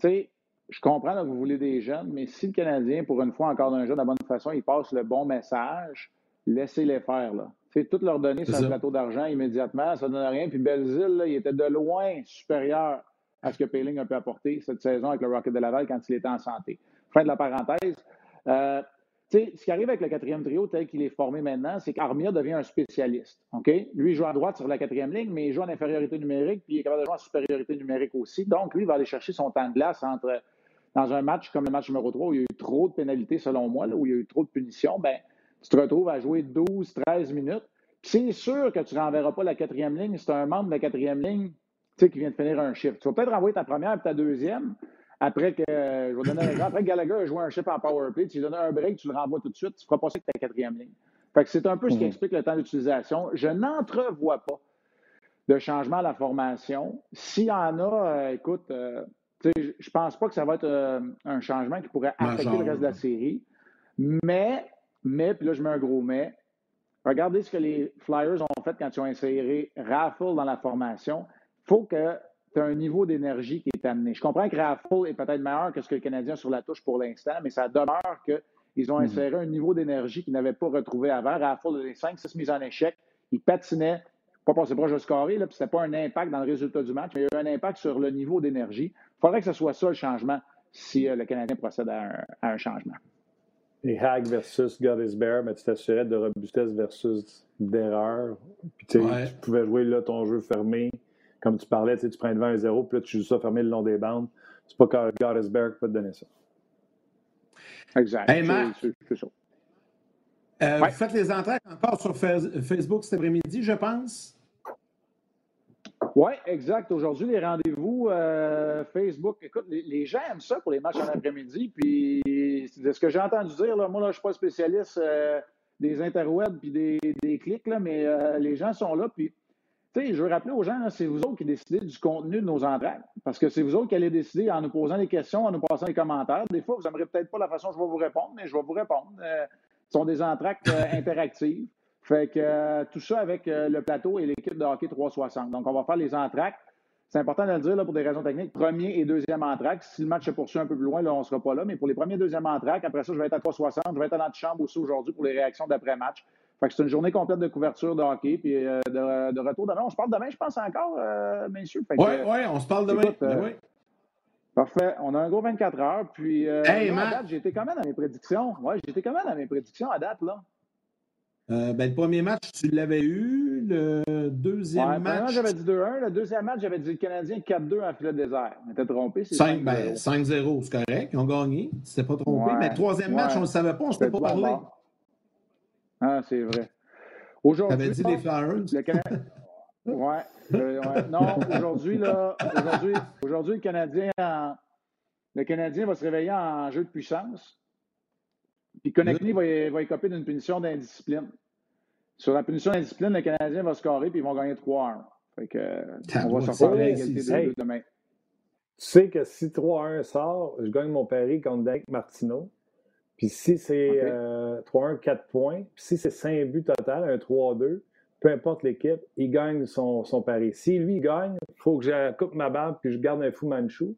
Tu sais, je comprends que vous voulez des jeunes, mais si le Canadien, pour une fois, encore d'un jeune de la bonne façon, il passe le bon message, laissez-les faire. Là fait toutes leurs données sur un plateau d'argent immédiatement, ça ne donne rien. Puis Belzile, il était de loin supérieur à ce que Payling a pu apporter cette saison avec le Rocket de Laval quand il était en santé. Fin de la parenthèse. Euh, ce qui arrive avec le quatrième trio tel qu'il est formé maintenant, c'est qu'Armia devient un spécialiste. OK? Lui, il joue à droite sur la quatrième ligne, mais il joue en infériorité numérique, puis il est capable de jouer en supériorité numérique aussi. Donc, lui, il va aller chercher son temps de glace entre, dans un match comme le match numéro 3, où il y a eu trop de pénalités, selon moi, là, où il y a eu trop de punitions. Ben, tu te retrouves à jouer 12, 13 minutes. C'est sûr que tu ne renverras pas la quatrième ligne. C'est un membre de la quatrième ligne qui vient de finir un chiffre. Tu vas peut-être renvoyer ta première et ta deuxième. Après que, je vais donner un exemple, après que Gallagher a joué un chiffre en power play, tu lui donnes un break, tu le renvoies tout de suite, tu ne feras pas ça avec ta quatrième ligne. Fait que c'est un peu ce qui mhm. explique le temps d'utilisation. Je n'entrevois pas de changement à la formation. S'il y en a, euh, écoute, euh, je ne pense pas que ça va être euh, un changement qui pourrait affecter le reste de la série. Mais mais, puis là, je mets un gros mais. Regardez ce que les Flyers ont fait quand ils ont inséré Raffle dans la formation. Il faut que tu aies un niveau d'énergie qui est amené. Je comprends que Raffle est peut-être meilleur que ce que le Canadien sur la touche pour l'instant, mais ça demeure qu'il Ils ont mhm. inséré un niveau d'énergie qu'ils n'avaient pas retrouvé avant. Fois des 5-6 mises en échec, ils patinaient, pas passer proche de scorer, là, puis c'était pas un impact dans le résultat du match, mais il y a eu un impact sur le niveau d'énergie. Il faudrait que ce soit ça le changement si euh, le Canadien procède à un, changement. Et Hag versus Bear, mais tu t'assurais de robustesse versus d'erreur. Puis tu pouvais jouer là ton jeu fermé. Comme tu parlais, tu prends devant un 0 puis là tu joues ça fermé le long des bandes. C'est pas Bear qui peut te donner ça. Exact. Hey, C'est ça. Euh, vous faites les entrées encore sur Facebook cet après-midi, je pense? Oui, exact. Aujourd'hui, les rendez-vous euh, Facebook. Écoute, les, gens aiment ça pour les matchs en après-midi. Puis, de ce que j'ai entendu dire, là, moi, là, je ne suis pas spécialiste euh, des interwebs puis des, clics, mais les gens sont là. Puis, tu sais, je veux rappeler aux gens, c'est vous autres qui décidez du contenu de nos entrées. Parce que c'est vous autres qui allez décider en nous posant des questions, en nous passant des commentaires. Des fois, vous n'aimerez peut-être pas la façon dont je vais vous répondre, mais je vais vous répondre sont des entractes euh, interactives. Fait que euh, tout ça avec euh, le plateau et l'équipe de hockey 360. Donc, on va faire les entractes. C'est important de le dire là, pour des raisons techniques. Premier et deuxième entracte. Si le match se poursuit un peu plus loin, là, on ne sera pas là. Mais pour les premiers et deuxième entractes, après ça, je vais être à 360. Je vais être à l'antichambre aussi aujourd'hui pour les réactions d'après-match. Fait que c'est une journée complète de couverture de hockey. Puis de, retour demain. On se parle demain, je pense encore, messieurs. Oui, oui, on se parle demain. Oui. Parfait. On a un gros 24 heures. Puis, euh, hey, j'ai été quand même dans mes prédictions. Ouais, j'ai été quand même dans mes prédictions à date, là. Euh, ben, le premier match, tu l'avais eu. Le deuxième ouais, match. j'avais dit 2-1. Le deuxième match, j'avais dit le Canadien 4-2 en filet désert. On était trompé. 5-0, ben, c'est correct. Ils ont gagné. Tu t'es pas trompé. mais le troisième match, on ne le savait pas. On ne s'était pas parlé. Ah, c'est vrai. Aujourd'hui. Tu avais dit les Flyers. Le Canadien. Ouais, euh, ouais. Non, aujourd'hui, là, aujourd'hui, aujourd'hui, le Canadien, le Canadien va se réveiller en jeu de puissance. Puis Connectly va, va écoper d'une punition d'indiscipline. Sur la punition d'indiscipline, le Canadien va scorer puis ils vont gagner 3-1. Fait que, on va sortir à égalité de demain. Tu sais que si 3-1 sort, je gagne mon pari contre Dake Martino. Puis si c'est 3-1, euh, 4 points. Puis si c'est 5 buts total, un 3-2, peu importe l'équipe, il gagne son, son pari. Si lui gagne, il faut que je coupe ma barbe puis je garde un fou manchou.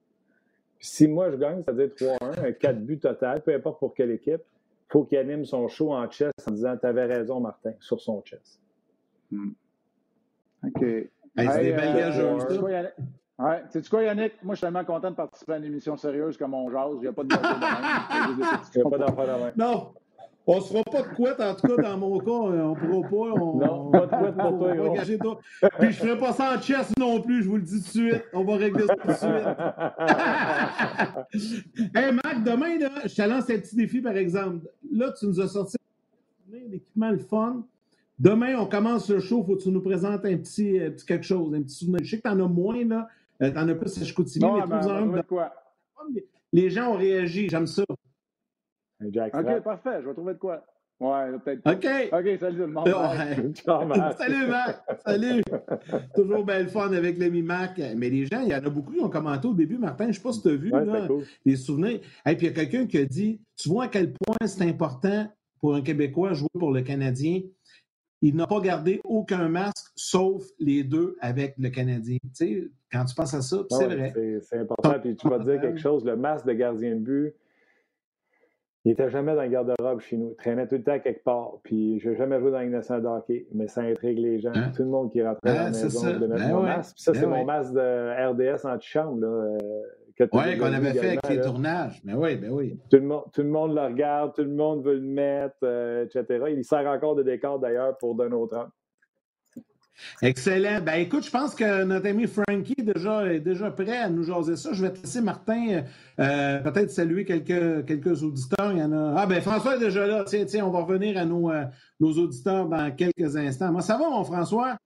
si moi je gagne, c'est-à-dire 3-1, un 4 buts total, peu importe pour quelle équipe, faut qu'il anime son show en chess en disant Tu avais raison, Martin, sur son chess. Hmm. OK. c'est des belles euh, Ouais. Sais-tu quoi, Yannick? Moi, je suis tellement content de participer à une émission sérieuse comme on jase. Il n'y a pas de Il n'y a pas d'enfant de Non! On ne se fera pas de couette, en tout cas, dans mon cas, on ne pourra pas. On, non, pas de couette pour toi, gros. Toi. Puis je ne ferai pas ça en chess non plus, je vous le dis tout de suite. On va régler ça tout de suite. hey, Marc, demain, là, je te lance un petit défi, par exemple. Là, tu nous as sorti l'équipement le fun. Demain, on commence le show. Faut que tu nous présentes un petit, euh, petit quelque chose, un petit souvenir. Je sais que tu en as moins, là. Euh, tu en as plus à Chicoutimi, mais ben, trouve-en un. Quoi? Les gens ont réagi, j'aime ça. OK, parfait. Je vais trouver de quoi. Ouais, peut-être. OK. OK, salut tout le monde. salut, Marc. Salut. Toujours belle fun avec l'ami Marc. Mais les gens, il y en a beaucoup qui ont commenté au début, Martin. Je ne sais pas si tu as vu là, les souvenirs. Et puis il y a quelqu'un qui a dit Tu vois à quel point c'est important pour un Québécois jouer pour le Canadien? Il n'a pas gardé aucun masque, sauf les deux avec le Canadien. Tu sais, quand tu penses à ça, c'est vrai. C'est important. Puis tu vas dire quelque chose le masque de gardien de but il n'était jamais dans le garde-robe chez nous. Il traînait tout le temps quelque part. Puis, je n'ai jamais joué dans une nationale de hockey, mais ça intrigue les gens. Hein? Tout le monde qui rentrait dans la maison de mettre ben mon masque. Puis ça, ben c'est mon masque de RDS anti-chambre. Euh, oui, qu'on avait fait avec les tournages. Mais oui, ben oui. Tout le, monde, tout le monde le regarde, tout le monde veut le mettre, euh, etc. Il sert encore de décor d'ailleurs pour Donald Trump. Excellent. Ben écoute, je pense que notre ami Frankie est déjà, est déjà prêt à nous jaser ça. Je vais te laisser, Martin, euh, peut-être saluer quelques, quelques auditeurs. Il y en a. Ah ben François est déjà là. Tiens, tiens, on va revenir à nos, euh, nos auditeurs dans quelques instants. Moi, ça va, mon François?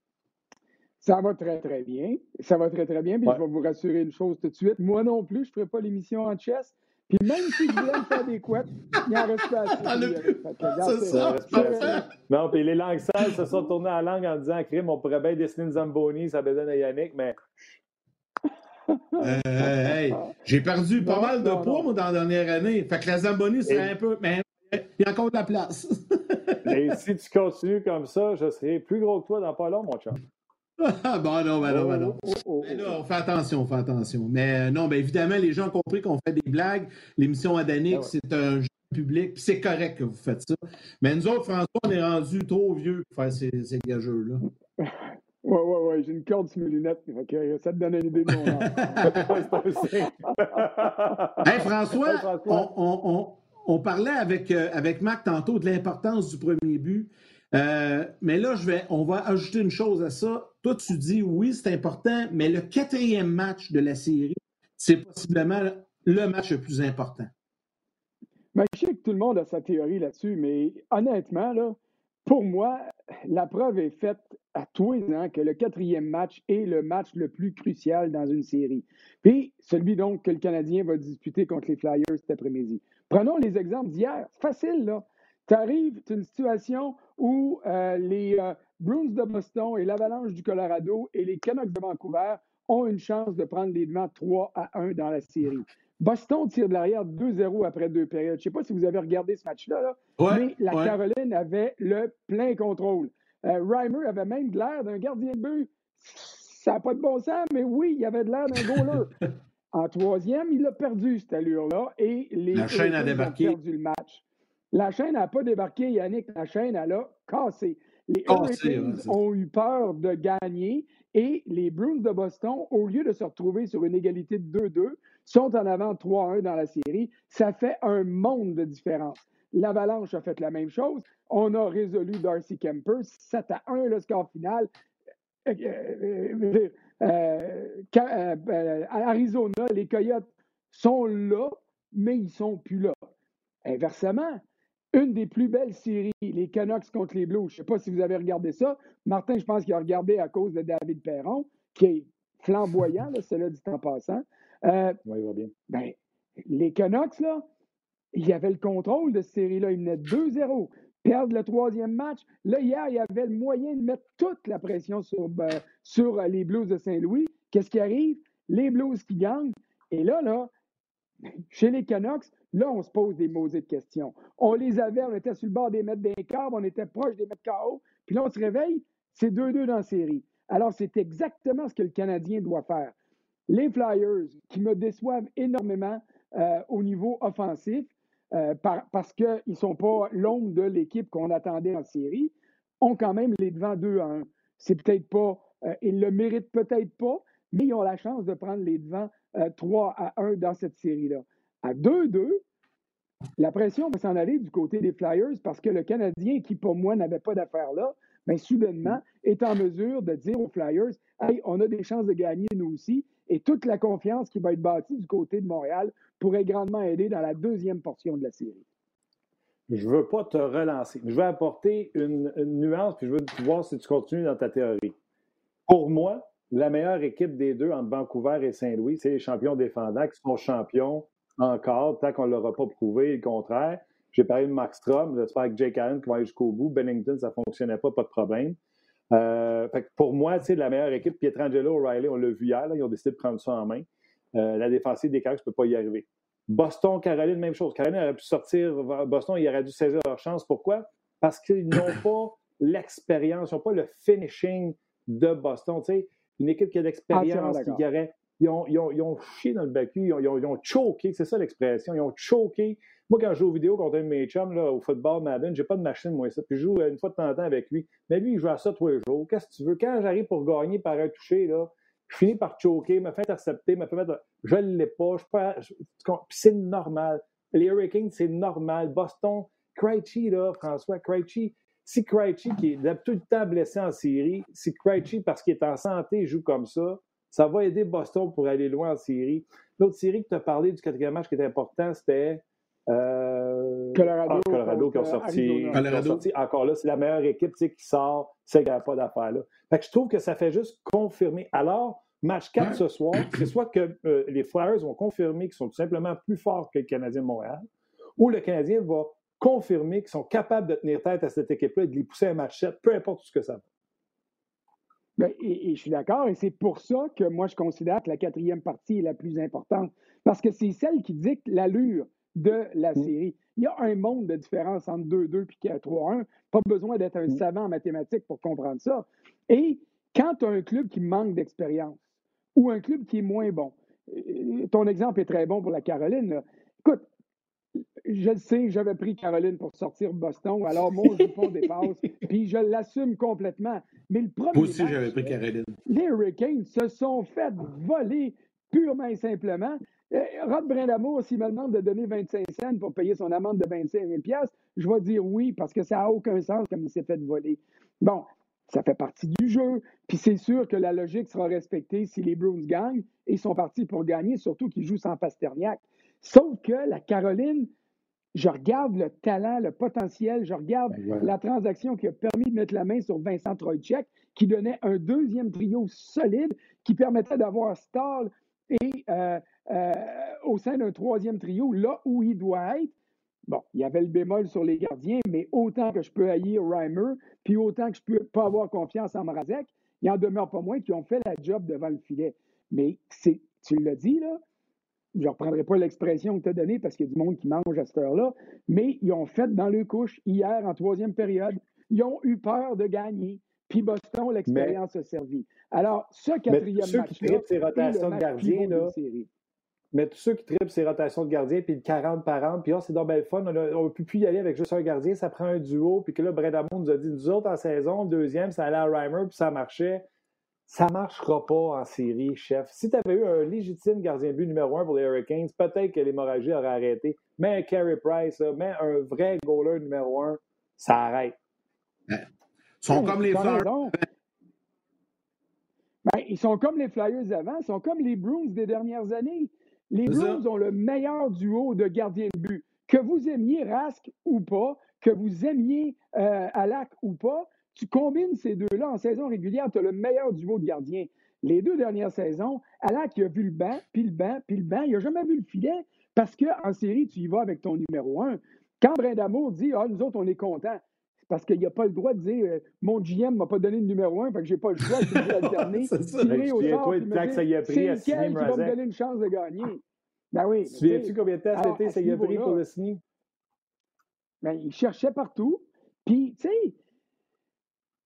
Ça va très, très bien. Ça va très, très bien. Puis je vais vous rassurer une chose tout de suite. Moi non plus, je ne ferai pas l'émission en chess. Puis même si je voulais me faire des couettes, il en reste pas assez. C'est ça. Non, puis les langues sales se sont tournées à la langue en disant Crime, on pourrait bien dessiner une Zamboni, ça besoin à Yannick, mais. Euh, hey, j'ai perdu pas mal de poids, moi, dans la dernière année. Fait que la Zamboni, c'est un peu. Mais il y a encore de la place. Et si tu continues comme ça, je serai plus gros que toi dans pas long, mon chat. Bon, non, ben non, ben non. Oh, oh, oh, on fait attention, on fait attention. Mais euh, non, ben évidemment, les gens ont compris qu'on fait des blagues. L'émission Adanic, ah c'est un jeu public. C'est correct que vous faites ça. Mais nous autres, François, on est rendus trop vieux pour faire ces, ces gageux-là. Oui, oui, oui. J'ai une corde sur mes lunettes. ça te donne une idée de mon hey, François, François. On, on, on, parlait avec, euh, avec Marc tantôt de l'importance du premier but. Euh, mais là, je vais, on va ajouter une chose à ça. Toi, tu dis oui, c'est important, mais le quatrième match de la série, c'est possiblement le match le plus important. Ben, je sais que tout le monde a sa théorie là-dessus, mais honnêtement, pour moi, la preuve est faite à tous les ans que le quatrième match est le match le plus crucial dans une série. Puis, celui donc que le Canadien va disputer contre les Flyers cet après-midi. Prenons les exemples d'hier. Facile, là. Tu arrives, tu une situation où euh, les euh, Bruins de Boston et l'Avalanche du Colorado et les Canucks de Vancouver ont une chance de prendre les devants 3 à 1 dans la série. Boston tire de l'arrière 2-0 après deux périodes. Je ne sais pas si vous avez regardé ce match-là, mais la Caroline avait le plein contrôle. Euh, Reimer avait même l'air d'un gardien de but. Ça n'a pas de bon sens, mais oui, il avait de l'air d'un goaler. en troisième, il a perdu cette allure-là et les la chaîne a débarqué. ont perdu le match. La chaîne n'a pas débarqué, Yannick. La chaîne, elle a cassé. Les Hurricanes ont eu peur de gagner et les Bruins de Boston, au lieu de se retrouver sur une égalité de 2-2, sont en avant 3-1 dans la série. Ça fait un monde de différence. L'Avalanche a fait la même chose. On a résolu Darcy Kemper 7 à 1 le score final. Euh, euh, euh, Arizona, les Coyotes sont là, mais ils ne sont plus là. Inversement, une des plus belles séries, les Canucks contre les Blues. Je ne sais pas si vous avez regardé ça. Martin, je pense qu'il a regardé à cause de David Perron, qui est flamboyant, cela dit en passant. Euh, oui, il va bien. Ben, les Canucks, là, il y avait le contrôle de cette série-là. Ils venaient 2-0. Perdre le troisième match. Là, hier, il y avait le moyen de mettre toute la pression sur, ben, sur les Blues de Saint-Louis. Qu'est-ce qui arrive? Les Blues qui gagnent. Et là, là, chez les Canucks, là, on se pose des maudits de questions. On les avait, on était sur le bord des mètres des câbles, on était proche des mètres KO, puis là, on se réveille, c'est 2-2 dans la série. Alors, c'est exactement ce que le Canadien doit faire. Les Flyers, qui me déçoivent énormément euh, au niveau offensif, euh, parce qu'ils ne sont pas l'ombre de l'équipe qu'on attendait en série, ont quand même les devants 2 à 1. C'est peut-être pas, euh, ils le méritent peut-être pas, mais ils ont la chance de prendre les devants 3 euh, à 1 dans cette série-là. À 2-2, la pression va s'en aller du côté des Flyers parce que le Canadien, qui pour moi n'avait pas d'affaires là, mais soudainement est en mesure de dire aux Flyers Hey, on a des chances de gagner nous aussi. Et toute la confiance qui va être bâtie du côté de Montréal pourrait grandement aider dans la deuxième portion de la série. Je ne veux pas te relancer. Je veux apporter une, une nuance, puis je veux voir si tu continues dans ta théorie. Pour moi, la meilleure équipe des deux entre Vancouver et Saint-Louis, c'est les champions défendants qui sont champions encore, tant qu'on ne leur a pas prouvé le contraire. J'ai parlé de Max Strom, j'espère que Jake Allen qui va aller jusqu'au bout. Bennington, ça ne fonctionnait pas, pas de problème. Euh, pour moi, c'est la meilleure équipe. Pietrangelo, O'Reilly, on l'a vu hier, ils ont décidé de prendre ça en main. Euh, la défensive des Canucks ne peut pas y arriver. Boston, Caroline, même chose. Caroline aurait pu sortir, Boston, il aurait dû saisir leur chance. Pourquoi? Parce qu'ils n'ont pas l'expérience, ils n'ont pas le finishing de Boston. sais une équipe qui a de l'expérience, qui aurait. Ils ont, ils, ont, ils ont, chié dans le bacu, ils ont, ils ont, choqué, c'est ça l'expression, ils ont choqué. Moi, quand je joue aux vidéos contre un de mes chums là, au football Madden, j'ai pas de machine, moi, ça. Puis je joue une fois de temps en temps avec lui. Mais lui, il joue à ça tous les jours. Qu'est-ce que tu veux? Quand j'arrive pour gagner par un toucher, là, je finis par choquer, me fait intercepter, me fait mettre. Je ne l'ai pas. Je pas c'est normal. Les Hurricanes, c'est normal. Boston, Krejci, là, François, Krejci, si Krejci, qui est tout le temps blessé en série, si Krejci, parce qu'il est en santé, joue comme ça, ça va aider Boston pour aller loin en série. L'autre série que tu as parlé du quatrième match qui était important, c'était euh... Colorado, ah, Colorado qui ont sorti, sorti, Encore là, c'est la meilleure équipe qui sort, c'est qu'il n'y a pas d'affaire là. Fait que je trouve que ça fait juste confirmer. Alors, match 4 ce soir, c'est soit que euh, les Flyers vont confirmer qu'ils sont tout simplement plus forts que le Canadien de Montréal, ou le Canadien va confirmer qu'ils sont capables de tenir tête à cette équipe-là et de les pousser à un match 7, peu importe ce que ça va. Ben, et, je suis d'accord, et c'est pour ça que moi, je considère que la quatrième partie est la plus importante, parce que c'est celle qui dicte l'allure de la mm. série. Il y a un monde de différence entre 2-2 et 3-1. Pas besoin d'être un mm. savant en mathématiques pour comprendre ça. Et quand tu as un club qui manque d'expérience ou un club qui est moins bon, ton exemple est très bon pour la Caroline. Écoute, je sais, j'avais pris Caroline pour sortir Boston, alors mon jupon dépasse, puis je l'assume complètement. Mais le premier. Moi aussi, j'avais pris Caroline. Les Hurricanes se sont fait voler purement et simplement. Euh, Rod Brindamour, s'il me demande de donner 25 cents pour payer son amende de 25 000 je vais dire oui parce que ça n'a aucun sens comme il s'est fait voler. Bon, ça fait partie du jeu. Puis c'est sûr que la logique sera respectée si les Bruins gagnent et ils sont partis pour gagner, surtout qu'ils jouent sans Pasterniak. Sauf que la Caroline, je regarde le talent, le potentiel, je regarde ben la transaction qui a permis de mettre la main sur Vincent Troitchek, qui donnait un deuxième trio solide, qui permettait d'avoir Stahl et euh, euh, au sein d'un troisième trio, là où il doit être. Bon, il y avait le bémol sur les gardiens, mais autant que je peux haïr Reimer, puis autant que je peux pas avoir confiance en Mrazek, il en demeure pas moins qui ont fait la job devant le filet. Mais c'est, tu l'as dit, là, je ne reprendrai pas l'expression que tu as donnée parce qu'il y a du monde qui mange à cette heure-là, mais ils ont fait dans le couche hier en troisième période. Ils ont eu peur de gagner. Puis Boston, l'expérience a servi. Alors, ce quatrième match-là, c'est rotations de gardien, là. Mais tous ceux qui tripent ces rotations de gardien, puis le 40 par an, puis oh, c'est donc belle fun, on ne peut plus y aller avec juste un gardien, ça prend un duo, puis que là, Bredamon nous a dit, nous autres en saison, deuxième, ça allait à Reimer, puis ça marchait. Ça ne marchera pas en série, chef. Si tu avais eu un légitime gardien but numéro un pour les Hurricanes, peut-être que l'hémorragie aurait arrêté. Mais un Carey Price, mais un vrai goaler numéro un, ça arrête. Ils sont comme les Flyers. Ben, ils sont comme les Flyers avant, ils sont comme les Bruins des dernières années. Les Blues ont le meilleur duo de gardiens de but. Que vous aimiez Rask ou pas, que vous aimiez euh, Alak ou pas, tu combines ces deux-là en saison régulière, tu as le meilleur duo de gardiens. Les deux dernières saisons, Alak a vu le banc, puis le banc, puis le banc, il n'a jamais vu le filet parce qu'en série, tu y vas avec ton numéro un. Quand Brindamour dit Ah, nous autres, on est contents, c'est parce qu'il n'a pas le droit de dire euh, Mon GM ne m'a pas donné le numéro un, fait que j'ai pas le choix de alterner, tirer au sort, puis me dire, c'est lequel qui va me donner une chance de gagner? Ben oui. Tu Souviens-tu combien de temps c'était ça y a pris pour le signer? Ben, il cherchait partout. Puis, tu sais,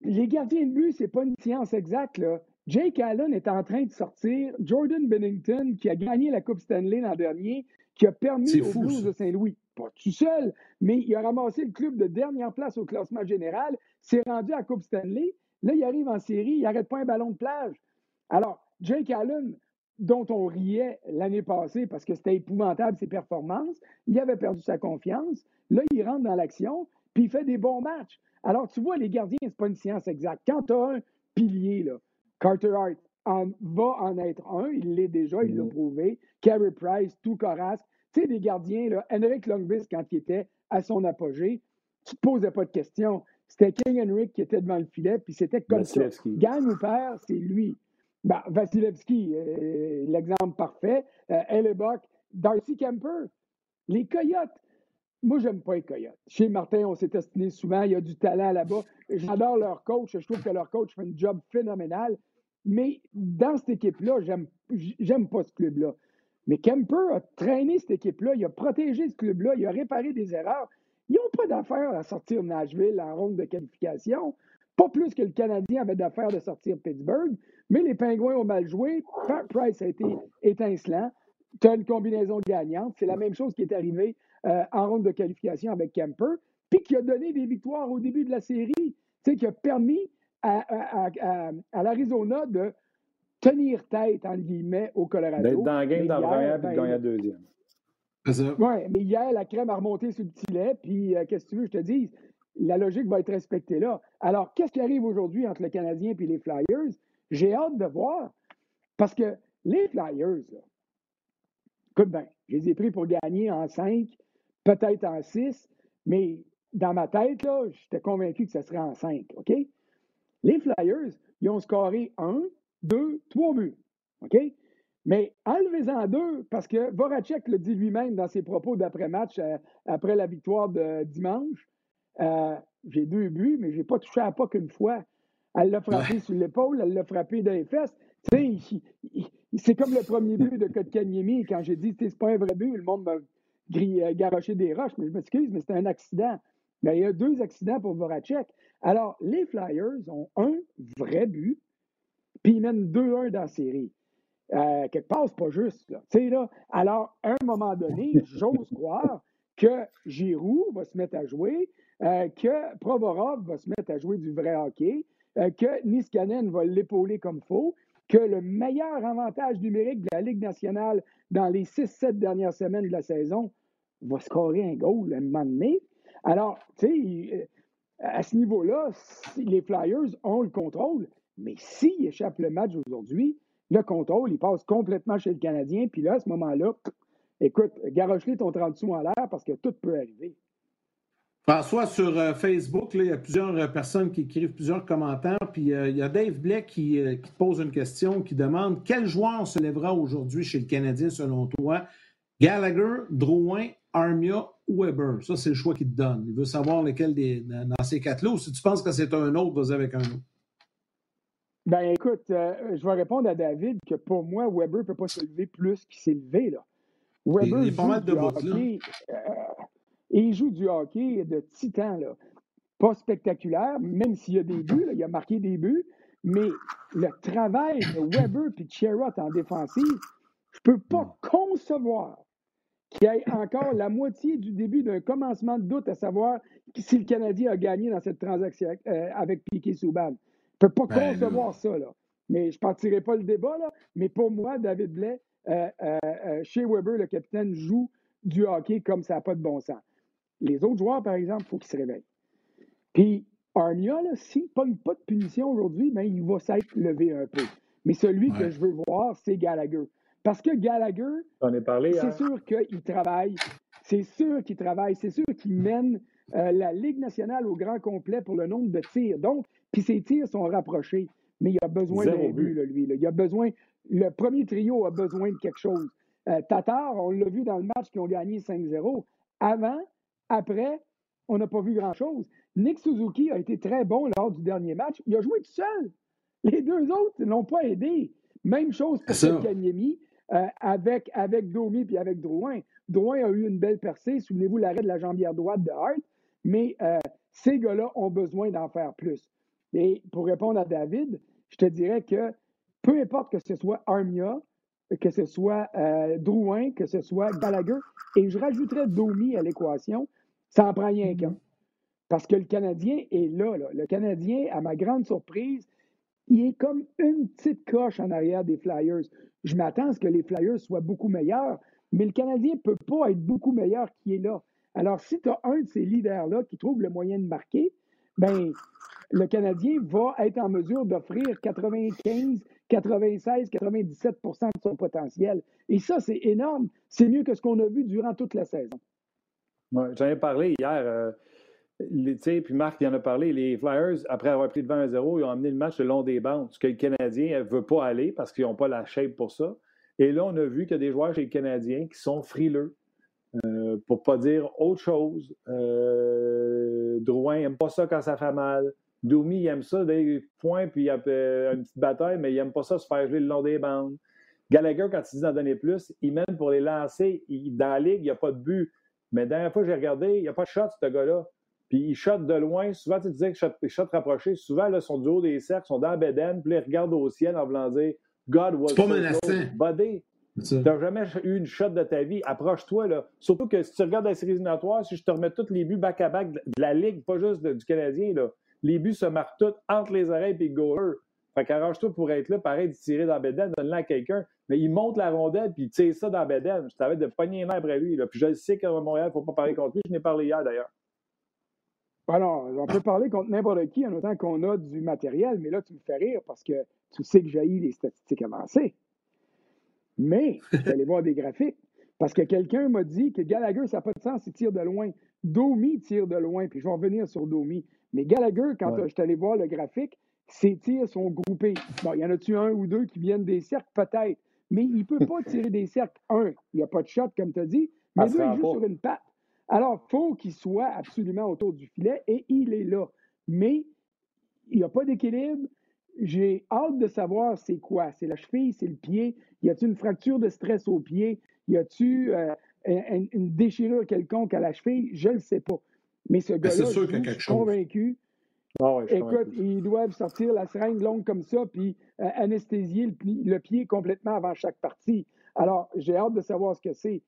les gardiens de but, c'est pas une science exacte. Là. Jake Allen est en train de sortir. Jordan Bennington, qui a gagné la Coupe Stanley l'an dernier, qui a permis aux Blues de Saint-Louis, pas tout seul, mais il a ramassé le club de dernière place au classement général, s'est rendu à la Coupe Stanley. Là, il arrive en série, il n'arrête pas un ballon de plage. Alors, Jake Allen, dont on riait l'année passée parce que c'était épouvantable ses performances, il avait perdu sa confiance. Là, il rentre dans l'action, puis il fait des bons matchs. Alors, tu vois, les gardiens, ce n'est pas une science exacte. Quand tu as un pilier, là, Carter Hart en, va en être un, il l'est déjà, il l'a mm. prouvé. Carey Price, tout Carras. Tu sais, des gardiens, là, Henrik Lundqvist, quand il était à son apogée, tu ne te posais pas de questions. C'était King Henrik qui était devant le filet, puis c'était comme ça. Gagne ou perd, c'est lui. Ben, Vasilevski, euh, l'exemple parfait. Euh, Darcy Kemper. Les Coyotes, moi, j'aime pas les Coyotes. Chez Martin, on s'est estiné souvent, il y a du talent là-bas. J'adore leur coach, je trouve que leur coach fait un job phénoménal. Mais dans cette équipe-là, j'aime pas ce club-là. Mais Kemper a traîné cette équipe-là, il a protégé ce club-là, il a réparé des erreurs. Ils n'ont pas d'affaire à sortir Nashville en ronde de qualification. Pas plus que le Canadien avait d'affaire de sortir Pittsburgh. Mais les Pingouins ont mal joué. Price a été étincelant. Tu as une combinaison gagnante. C'est la même chose qui est arrivée euh, en ronde de qualification avec Kemper, puis qui a donné des victoires au début de la série, qui a permis à, l'Arizona de tenir tête, entre guillemets, au Colorado. D'être dans le game dans le premier, puis de gagner la deuxième. Oui, mais hier, la crème a remonté sur le petit lait, puis euh, qu'est-ce que tu veux, je te dis, la logique va être respectée là. Alors, qu'est-ce qui arrive aujourd'hui entre le Canadien et les Flyers? J'ai hâte de voir, parce que les Flyers, écoute bien, je les ai pris pour gagner en 5, peut-être en 6, mais dans ma tête, là, j'étais convaincu que ce serait en 5, OK? Les Flyers, ils ont scoré 1, 2, 3 buts, OK? Mais enlevez-en deux, parce que Voracek le dit lui-même dans ses propos d'après-match, euh, après la victoire de dimanche. Euh, j'ai deux buts, mais je n'ai pas touché à pas qu'une fois. Elle l'a frappé sur l'épaule, elle l'a frappé dans les fesses. C'est comme le premier but de Kotkaniemi quand j'ai dit c'est pas un vrai but, le monde m'a euh, garoché des roches, mais je m'excuse, mais c'était un accident. Mais il y a deux accidents pour Voracek. Alors, les Flyers ont un vrai but, puis ils mènent 2-1 dans la série. Euh, quelque part, c'est pas juste. Là. Là, alors, à un moment donné, j'ose croire que Giroud va se mettre à jouer, euh, que Provorov va se mettre à jouer du vrai hockey, euh, que Niskanen va l'épauler comme faut, que le meilleur avantage numérique de la Ligue nationale dans les 6-7 dernières semaines de la saison va scorer un goal à un moment donné. Alors, tu sais, à ce niveau-là, les Flyers ont le contrôle, mais s'ils échappent le match aujourd'hui, le contrôle, il passe complètement chez le Canadien. Puis là, à ce moment-là, écoute, garoche ton 30 sous en l'air parce que tout peut arriver. François, sur euh, Facebook, il y a plusieurs euh, personnes qui écrivent plusieurs commentaires. Puis euh, il y a Dave Blake qui, qui, pose une question, qui demande quel joueur se lèvera aujourd'hui chez le Canadien selon toi Gallagher, Drouin, Armia ou Weber Ça, c'est le choix qu'il te donne. Il veut savoir lequel des, dans ces quatre-là ou si tu penses que c'est un autre, vas-y avec un autre. Ben écoute, je vais répondre à David que pour moi, Weber ne peut pas se lever plus qu'il s'est levé. Là. Weber, il, est pas mal de hockey, et il joue du hockey de titan, là. Pas spectaculaire, même s'il y a des buts, il a marqué des buts, mais le travail de Weber et Cherrott en défensive, je ne peux pas concevoir qu'il y ait encore la moitié du début d'un commencement de doute à savoir si le Canadien a gagné dans cette transaction euh, avec Piquet Souban. Je ne peux pas ben, concevoir ça, là. Mais je ne partirai pas le débat, là. Mais pour moi, David Blais, euh, euh, chez Weber, le capitaine, joue du hockey comme ça n'a pas de bon sens. Les autres joueurs, par exemple, il faut qu'ils se réveillent. Puis, Armia, s'il ne pogne pas de punition aujourd'hui, ben, il va s'être levé un peu. Mais celui que je veux voir, c'est Gallagher. Parce que Gallagher, c'est sûr qu'il travaille. C'est sûr qu'il travaille. C'est sûr qu'il mène euh, la Ligue nationale au grand complet pour le nombre de tirs. Donc, puis ses tirs sont rapprochés. Mais il a besoin d'un but, lui. Il a besoin. Le premier trio a besoin de quelque chose. Euh, Tatar, on l'a vu dans le match qui ont gagné 5-0. Avant, après, on n'a pas vu grand-chose. Nick Suzuki a été très bon lors du dernier match. Il a joué tout seul. Les deux autres ne l'ont pas aidé. Même chose pour Kanyemi euh, avec, avec Domi et avec Drouin. Drouin a eu une belle percée. Souvenez-vous l'arrêt de la jambière droite de Hart. Mais euh, ces gars-là ont besoin d'en faire plus. Et pour répondre à David, je te dirais que peu importe que ce soit Armia, que ce soit euh, Drouin, que ce soit Gallagher, et je rajouterais Domi à l'équation, ça en prend rien qu'un. Parce que le Canadien est là, Le Canadien, à ma grande surprise, il est comme une petite coche en arrière des Flyers. Je m'attends à ce que les Flyers soient beaucoup meilleurs, mais le Canadien ne peut pas être beaucoup meilleur qu'il est là. Alors, si tu as un de ces leaders-là qui trouve le moyen de marquer, ben le Canadien va être en mesure d'offrir 95, 96, 97% de son potentiel. Et ça, c'est énorme. C'est mieux que ce qu'on a vu durant toute la saison. Ouais, J'en ai parlé hier. Euh, puis Marc il en a parlé. Les Flyers, après avoir pris de 20 à 0, ils ont amené le match le long des bandes, ce que le Canadien ne veut pas aller parce qu'ils n'ont pas la shape pour ça. Et là, on a vu qu'il y a des joueurs chez les Canadiens qui sont frileux. Euh, pour ne pas dire autre chose. Euh, Drouin n'aime pas ça quand ça fait mal. Doumi, il aime ça, des points, puis il y a une petite bataille, mais il n'aime pas ça se faire jouer le long des bandes. Gallagher, quand il dit d'en donner plus, il mène pour les lancer. dans la ligue, il n'y a pas de but. Mais la dernière fois que j'ai regardé, il n'y a pas de shot, ce gars-là. Puis il shot de loin. Souvent, tu disais que shot, shot rapproché. Souvent, là, ils sont du haut des cercles, ils sont dans la bedaine, puis ils regardent au ciel en voulant dire God was pas menaçant. Buddy, tu n'as jamais eu une shot de ta vie. Approche-toi. là. Surtout que si tu regardes la série éliminatoire, si je te remets tous les buts back-à-back de la Ligue, pas juste du Canadien, là, les buts se marquent tous entre les oreilles et le goaler. Fait qu'arrange-toi pour être là, pareil, de tirer dans la bédaine, donne-le à quelqu'un. Mais il monte la rondelle, puis il tire ça dans bédaine. Je t'avais de pogner nerfs après lui. Là. Puis je sais qu'à Montréal, il ne faut pas parler contre lui. Je n'ai parlé hier, d'ailleurs. Alors, on peut parler contre n'importe qui en autant qu'on a du matériel, mais là, tu me fais rire parce que tu sais que j'ai les statistiques avancées. Mais, je vais aller voir des graphiques. Parce que quelqu'un m'a dit que Gallagher, ça n'a pas de sens, il tire de loin. Domi tire de loin, puis je vais revenir sur Domi. Mais Gallagher, quand je suis allé voir le graphique, ses tirs sont groupés. Bon, il y en a-tu un ou deux qui viennent des cercles? Peut-être. Mais il ne peut pas tirer des cercles. Un, il n'y a pas de shot, comme tu as dit. Mais deux, il joue sur une patte. Alors, il faut qu'il soit absolument autour du filet et il est là. Mais il n'y a pas d'équilibre. J'ai hâte de savoir c'est quoi. C'est la cheville, c'est le pied. Y a-t-il une fracture de stress au pied? Y a-t-il euh, une déchirure quelconque à la cheville? Je ne le sais pas. Mais ce gars-là, je suis convaincu. Ah Écoute, ils doivent sortir la seringue longue comme ça, puis euh, anesthésier le, pied complètement avant chaque partie. Alors, j'ai hâte de savoir ce que c'est.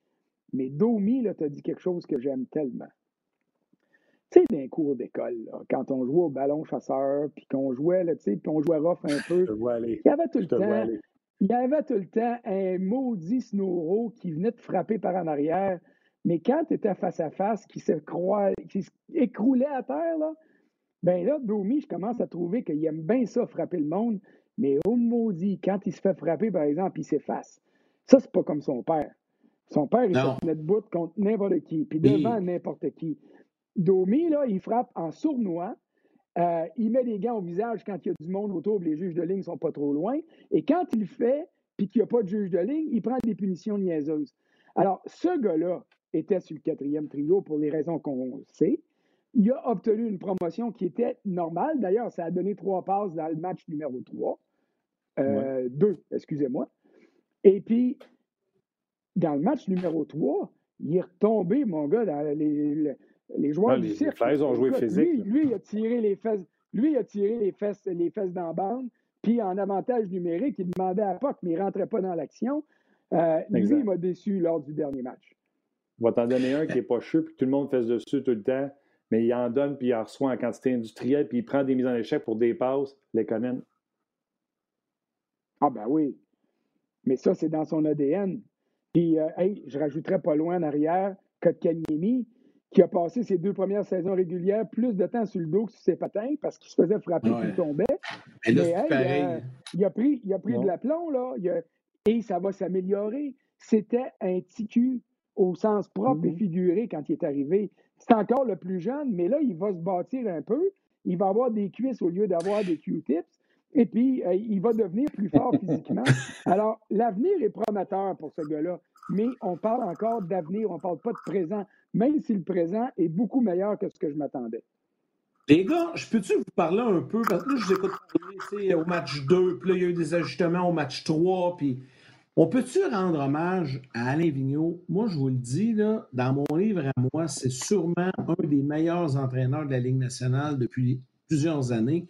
Mais Domi, là, t'as dit quelque chose que j'aime tellement. Tu sais, d'un cours d'école, quand on jouait au ballon chasseur, puis qu'on jouait, tu sais, puis on jouait rough un peu, il y avait tout le temps, il y avait tout le temps un maudit Snowro qui venait te frapper par en arrière. Mais quand tu étais face à face, qui se qui s'écroulait à terre, là, ben là, Domi, je commence à trouver qu'il aime bien ça, frapper le monde. Mais oh maudit, quand il se fait frapper, par exemple, il s'efface. Ça, c'est pas comme son père. Son père, il se tenait debout contre n'importe qui, puis devant n'importe qui. Domi, là, il frappe en sournois. Euh, il met des gants au visage quand il y a du monde autour, les juges de ligne ne sont pas trop loin. Et quand il le fait, puis qu'il n'y a pas de juge de ligne, il prend des punitions niaiseuses. Alors, ce gars-là était sur le quatrième trio pour les raisons qu'on sait. Il a obtenu une promotion qui était normale. D'ailleurs, ça a donné trois passes dans le match numéro 3. Euh, deux, excusez-moi. Et puis, dans le match numéro 3, il est retombé, mon gars, dans les, les joueurs du cirque. Les ont joué physique. Lui, il a tiré les fesses, lui, il a tiré les fesses, les fesses dans la bande. Puis en avantage numérique, il demandait à Puck, mais il ne rentrait pas dans l'action. Euh, lui, il m'a déçu lors du dernier match. On va t'en donner un qui n'est pas chaud, puis tout le monde fait dessus tout le temps, mais il en donne, puis il en reçoit en quantité industrielle, puis il prend des mises en échec pour des passes, les connaît. Ah ben oui. Mais ça, c'est dans son ADN. Puis, euh, hey, je rajouterais pas loin en arrière, Kotkaniemi, qui a passé ses deux premières saisons régulières plus de temps sur le dos que sur ses patins parce qu'il se faisait frapper et il tombait. Mais, euh, il, a, pris, il a pris de l'aplomb, là. et ça va s'améliorer. C'était un ticu au sens propre et mm-hmm. figuré quand il est arrivé. C'est encore le plus jeune, mais là, il va se bâtir un peu. Il va avoir des cuisses au lieu d'avoir des Q-tips. Et puis, euh, il va devenir plus fort physiquement. Alors, l'avenir est prometteur pour ce gars-là. Mais on parle encore d'avenir, on ne parle pas de présent, même si le présent est beaucoup meilleur que ce que je m'attendais. Les gars, je peux-tu vous parler un peu? Parce que là, je vous écoute parler au match 2, puis là, il y a eu des ajustements au match 3, puis on peut-tu rendre hommage à Alain Vigneault? Moi, je vous le dis, dans mon livre à moi, c'est sûrement un des meilleurs entraîneurs de la Ligue nationale depuis plusieurs années.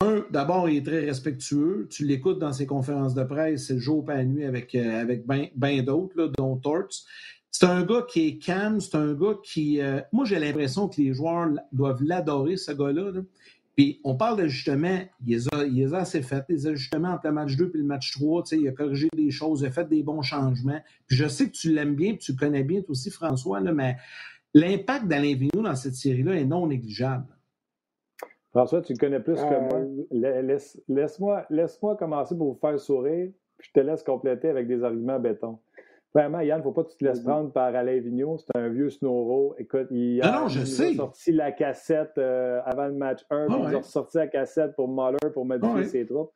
Un, d'abord, il est très respectueux. Tu l'écoutes dans ses conférences de presse, c'est le jour pas la nuit avec, euh, bien ben d'autres, dont Torts. C'est un gars qui est calme, c'est un gars qui. Euh, moi, j'ai l'impression que les joueurs doivent l'adorer, ce gars-là. Là. Puis on parle d'ajustements, il, les a assez fait, les ajustements entre le match 2 et le match 3. Il a corrigé des choses, il a fait des bons changements. Puis je sais que tu l'aimes bien, puis tu le connais bien toi aussi, François, là, mais l'impact d'Alain Vigneault dans cette série-là est non négligeable. François, tu le connais plus que moi. Euh. Laisse-moi laisse commencer pour vous faire sourire, puis je te laisse compléter avec des arguments béton. Vraiment, Yann, il ne faut pas que tu te laisses prendre par Alain Vigneault. C'est un vieux Snowro. Écoute, il, a, sorti la cassette euh, avant le match 1, ah il a ressorti la cassette pour Muller pour modifier ah ses troupes.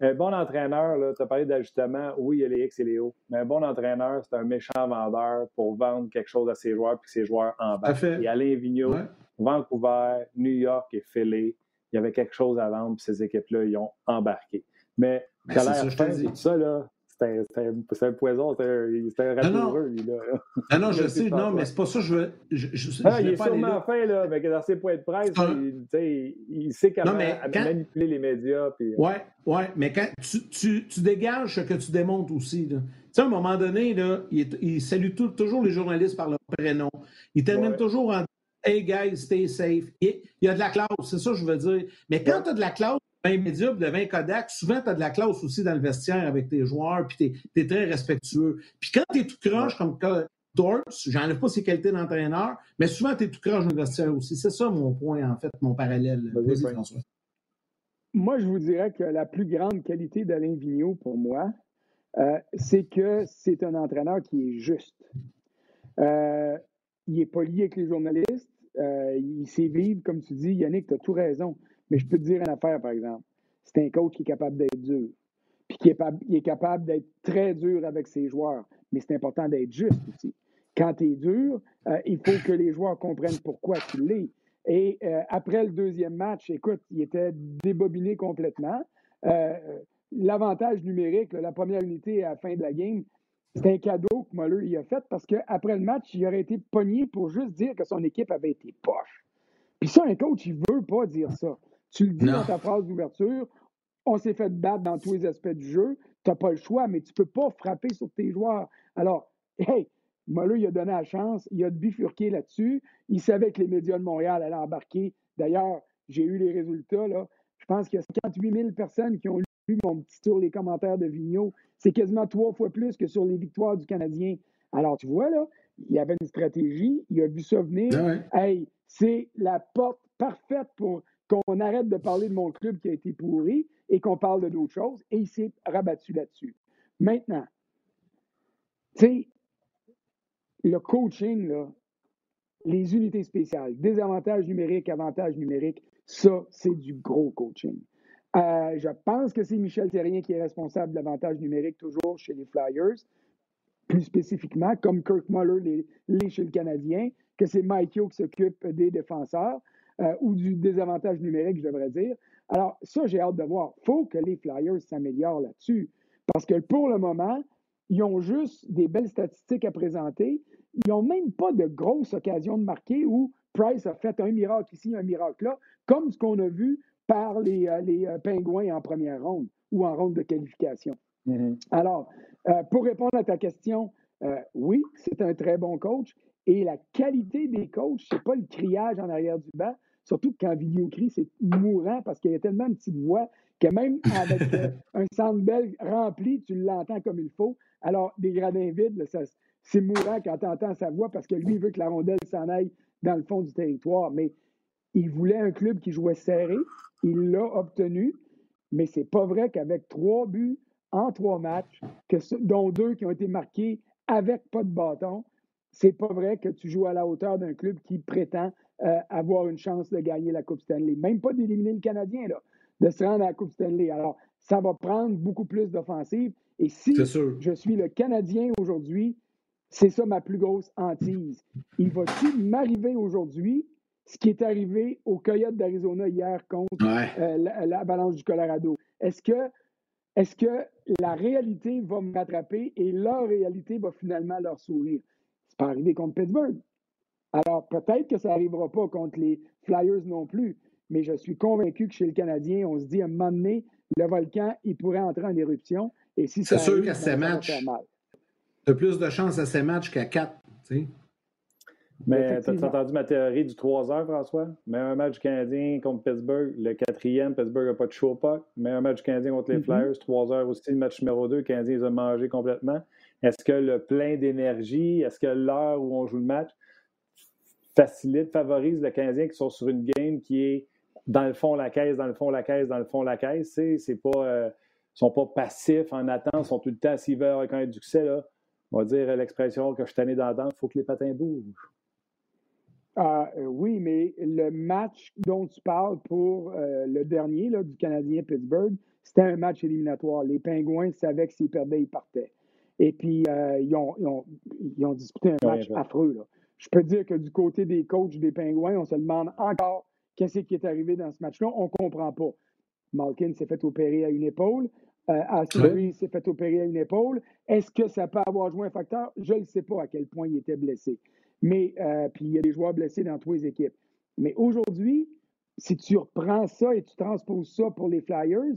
Un bon entraîneur, tu as parlé d'ajustement, oui, il y a les X et les O, mais un bon entraîneur, c'est un méchant vendeur pour vendre quelque chose à ses joueurs puis que ses joueurs en bas. Et Alain Vigneault, Vancouver, New York et Philly, il y avait quelque chose à vendre puis ces équipes-là, ils ont embarqué. Mais, mais ben, fin, ça, là, c'était un, poison, c'était un, lui, là. Non, non, je sais, non, mais c'est pas ça, je veux. Je, je, ah, il est sûrement fin, là, mais dans ses points de presse, il, il, sait comment manipuler les médias. Puis... Euh. Ouais, ouais, mais quand tu, tu, tu, dégages ce que tu démontres aussi, là. Tu sais, à un moment donné, là, il, il salue tout, toujours les journalistes par leur prénom. Il termine toujours en Hey guys, stay safe. Il, y a de la classe, c'est ça que je veux dire. Mais quand tu as de la classe, média de 20 Kodak, souvent, tu as de la classe aussi dans le vestiaire avec tes joueurs, puis tu es, très respectueux. Puis quand tu es tout croche comme Dort, j'enlève pas ses qualités d'entraîneur, mais souvent, tu es tout croche dans le vestiaire aussi. C'est ça mon point, en fait, mon parallèle. Vas-y, François. Moi, je vous dirais que la plus grande qualité d'Alain Vigneault, pour moi, euh, c'est que c'est un entraîneur qui est juste. Euh, il est poli avec les journalistes, euh, il sait vivre, comme tu dis, Yannick, tu as tout raison. Mais je peux te dire une affaire, par exemple. C'est un coach qui est capable d'être dur. Puis qui est, capable d'être très dur avec ses joueurs. Mais c'est important d'être juste aussi. Quand tu es dur, euh, il faut que les joueurs comprennent pourquoi tu l'es. Et euh, après le deuxième match, écoute, il était débobiné complètement. Euh, l'avantage numérique, la première unité à la fin de la game, c'est un cadeau que Muller y a fait parce qu'après le match, il aurait été pogné pour juste dire que son équipe avait été poche. Puis ça, un coach, il veut pas dire ça. Tu le dis dans ta phrase d'ouverture, on s'est fait battre dans tous les aspects du jeu. Tu n'as pas le choix, mais tu ne peux pas frapper sur tes joueurs. Alors, hey, Muller, il a donné la chance, il a bifurqué là-dessus. Il savait que les médias de Montréal allaient embarquer. D'ailleurs, j'ai eu les résultats. Là. Je pense qu'il y a 58 000 personnes qui ont lu mon petit tour, les commentaires de Vigneault. C'est quasiment trois fois plus que sur les victoires du Canadien. Alors, tu vois, là, il y avait une stratégie, il a vu ça venir. Ah hey, c'est la porte parfaite pour qu'on arrête de parler de mon club qui a été pourri et qu'on parle de d'autres choses. Et il s'est rabattu là-dessus. Maintenant, tu sais, le coaching, les unités spéciales, désavantages numériques, avantages numériques, ça, c'est du gros coaching. Euh, je pense que c'est Michel Terrien qui est responsable de l'avantage numérique toujours chez les Flyers, plus spécifiquement, comme Kirk Muller les, chez le Canadien, que c'est Mike Yo qui s'occupe des défenseurs euh, ou du désavantage numérique, je devrais dire. Alors, ça, j'ai hâte de voir. Il faut que les Flyers s'améliorent là-dessus. Parce que pour le moment, ils ont juste des belles statistiques à présenter. Ils n'ont même pas de grosses occasions de marquer où Price a fait un miracle ici, un miracle là, comme ce qu'on a vu par les, euh, les euh, Pingouins en première ronde ou en ronde de qualification. Mm-hmm. Alors, euh, pour répondre à ta question, oui, c'est un très bon coach. Et la qualité des coachs, c'est pas le criage en arrière du banc. Surtout quand vidéo crie, c'est mourant parce qu'il y a tellement de petites voix que même avec un sandbell rempli, tu l'entends comme il faut. Alors, des gradins vides, c'est mourant quand tu entends sa voix parce que lui, il veut que la rondelle s'en aille dans le fond du territoire. Mais il voulait un club qui jouait serré. Il l'a obtenu. Mais c'est pas vrai qu'avec trois buts en trois matchs, que, dont deux qui ont été marqués avec pas de bâton, c'est pas vrai que tu joues à la hauteur d'un club qui prétend euh, avoir une chance de gagner la Coupe Stanley. Même pas d'éliminer le Canadien, là, de se rendre à la Coupe Stanley. Alors, ça va prendre beaucoup plus d'offensive. Et si je suis le Canadien aujourd'hui, c'est ça ma plus grosse hantise. Il va-t-il m'arriver aujourd'hui ce qui est arrivé au Coyote d'Arizona hier contre euh, l'Avalanche du Colorado? Est-ce que, est que la réalité va me rattraper et leur réalité va finalement leur sourire? C'est pas arrivé contre Pittsburgh. Alors, peut-être que ça n'arrivera pas contre les Flyers non plus, mais je suis convaincu que chez le Canadien, on se dit à un moment donné, le volcan, il pourrait entrer en éruption. Et si c'est sûr qu'à ces matchs, tu as plus de chances à ces matchs qu'à quatre. Mais tu as entendu ma théorie du 3 heures, François? Mais un match canadien contre Pittsburgh, le quatrième, Pittsburgh n'a pas de show. Mais un match canadien contre les mm-hmm. Flyers, 3 heures aussi, le match numéro 2, le Canadien les a mangés complètement. Est-ce que le plein d'énergie, est-ce que l'heure où on joue le match facilite, favorise le Canadien qui sont sur une game qui est dans le fond la caisse, dans le fond la caisse, dans le fond la caisse. C'est pas, euh, sont pas passifs en attente, sont tout le temps, s'ils veulent reconnaître du succès, là, on va dire l'expression que je suis dans il faut que les patins bougent. Ah, euh, oui, mais le match dont tu parles pour euh, le dernier là, du Canadien-Pittsburgh, c'était un match éliminatoire. Les Pingouins savaient que s'ils perdaient, ils partaient. Et puis, ils, ont, ils, ont, ils, ont, disputé un match affreux. Là. Je peux dire que du côté des coachs des Pingouins, on se demande encore qu'est-ce qui est arrivé dans ce match-là. On ne comprend pas. Malkin s'est fait opérer à une épaule. Euh, s'est fait opérer à une épaule. Est-ce que ça peut avoir joué un facteur? Je ne sais pas à quel point il était blessé. Mais, euh, puis il y a des joueurs blessés dans toutes les équipes. Mais aujourd'hui, si tu reprends ça et tu transposes ça pour les Flyers,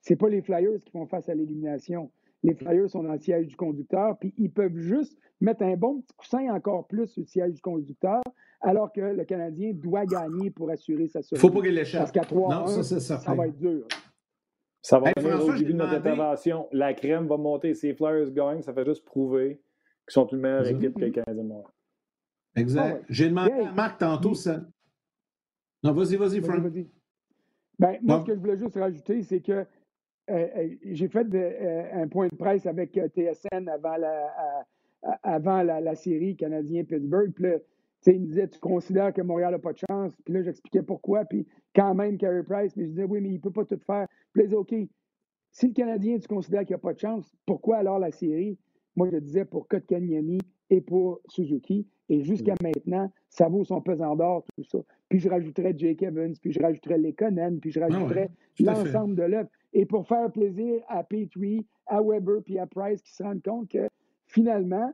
ce n'est pas les Flyers qui font face à l'élimination. Les Flyers sont dans le siège du conducteur, puis ils peuvent juste mettre un bon petit coussin encore plus sur le siège du conducteur, alors que le Canadien doit gagner pour assurer sa survie. Il ne faut pas qu'il l'échappe. Parce qu'à 3 ça, ça, va être dur. Ça va venir au début de notre intervention. La crème va monter. Si les Flyers gagnent, ça fait juste prouver qu'ils sont une meilleure équipe que les Canadiens de Exact. Ah J'ai demandé à Marc tantôt ça. Non, vas-y, vas-y, Frank. ben, moi, ce que je voulais juste rajouter, c'est que j'ai fait euh, un point de presse avec TSN avant la, avant la, série Canadien-Pittsburgh. Puis là, il me disait Tu considères que Montréal n'a pas de chance? Puis là, j'expliquais pourquoi. Puis quand même, Carey Price, mais je disais Oui, mais il ne peut pas tout faire. Puis là, OK, si le Canadien, tu considères qu'il n'y a pas de chance, pourquoi alors la série? Moi, je disais pour Kotkaniemi et pour Suzuki. Et jusqu'à mm. maintenant, ça vaut son pesant d'or, tout ça. Puis je rajouterais Jake Evans, puis je rajouterais Lekonen, puis je ah rajouterais l'ensemble de l'œuvre. Et pour faire plaisir à Petrie, à Weber, puis à Price qui se rendent compte que finalement,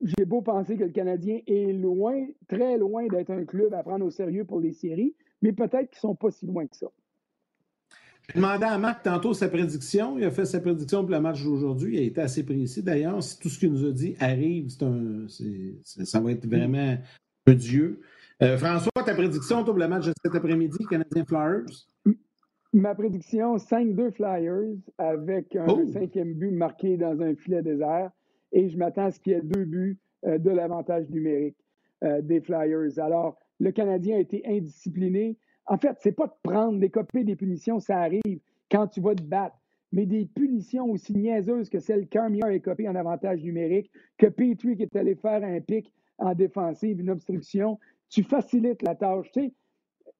j'ai beau penser que le Canadien est loin, très loin d'être un club à prendre au sérieux pour les séries, mais peut-être qu'ils ne sont pas si loin que ça. J'ai demandé à Marc tantôt sa prédiction. Il a fait sa prédiction pour le match d'aujourd'hui. Il a été assez précis. D'ailleurs, si tout ce qu'il nous a dit arrive, c'est un, ça va être vraiment dieu. Euh, François, ta prédiction pour le match de cet après-midi, Canadien Flyers? Ma prédiction, 5-2 Flyers avec un oh! cinquième but marqué dans un filet désert. Et je m'attends à ce qu'il y ait deux buts euh, de l'avantage numérique euh, des Flyers. Alors, le Canadien a été indiscipliné. En fait, c'est pas de prendre, des copies, des punitions, ça arrive quand tu vas te battre. Mais des punitions aussi niaiseuses que celle qu'Armia a copé en avantage numérique, que Petrie qui est allé faire un pic en défensive, une obstruction, tu facilites la tâche. Tu sais,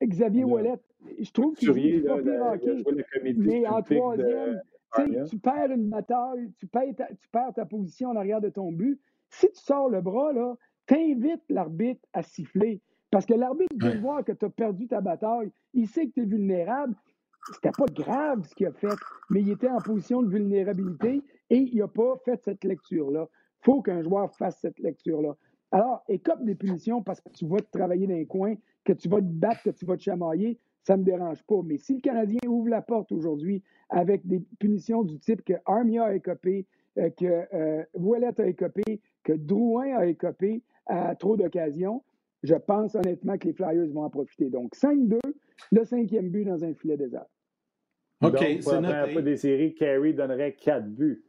Xavier Wallet, je trouve qu'il est pas pire mais en troisième, tu perds une bataille, tu perds, ta, tu perds ta position en arrière de ton but. Si tu sors le bras, là, t'invites l'arbitre à siffler. Parce que l'arbitre veut voir que tu as perdu ta bataille. Il sait que tu es vulnérable. C'était pas grave ce qu'il a fait, mais il était en position de vulnérabilité et il n'a pas fait cette lecture-là. Il faut qu'un joueur fasse cette lecture-là. Alors, écope des punitions parce que tu vas te travailler dans les coins, que tu vas te battre, que tu vas te chamailler, ça ne me dérange pas. Mais si le Canadien ouvre la porte aujourd'hui avec des punitions du type que Armia a écopé, euh, que euh, a écopé, que Drouin a écopé à trop d'occasions, je pense honnêtement que les Flyers vont en profiter. Donc, 5-2, le cinquième but dans un filet désert. OK, c'est notre pas des séries, Carey donnerait 4 buts.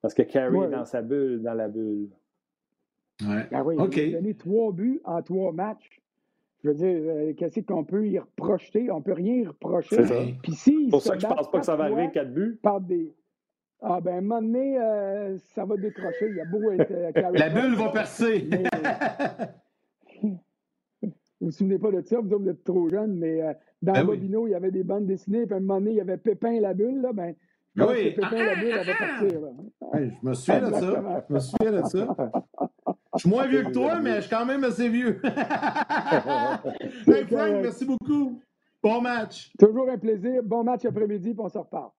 Parce que Carey est dans sa bulle, dans la bulle. Ouais. Ah oui, il a donné 3 buts en 3 matchs. Je veux dire, euh, qu'est-ce qu'on peut y reprocher? On ne peut rien y reprocher. C'est ça. C'est pour ça que je ne pense pas que ça va arriver 4 buts. Par des... Ah ben, à un moment donné, euh, ça va décrocher. Il y a beau être... Euh, la bulle va percer! Vous vous souvenez pas de ça, vous, vous êtes trop jeune, mais euh, dans ben Bobino, il y avait des bandes dessinées, puis à un moment donné, il y avait Pépin la bulle, là, ben, je oui. Pépin la bulle, elle va partir. Là. je me souviens de ça. Je me souviens de ça. Je suis moins vieux que toi, mais je suis quand même assez vieux. hey, Frank, merci beaucoup. Bon match. Toujours un plaisir. Bon match après-midi, puis on se reparle.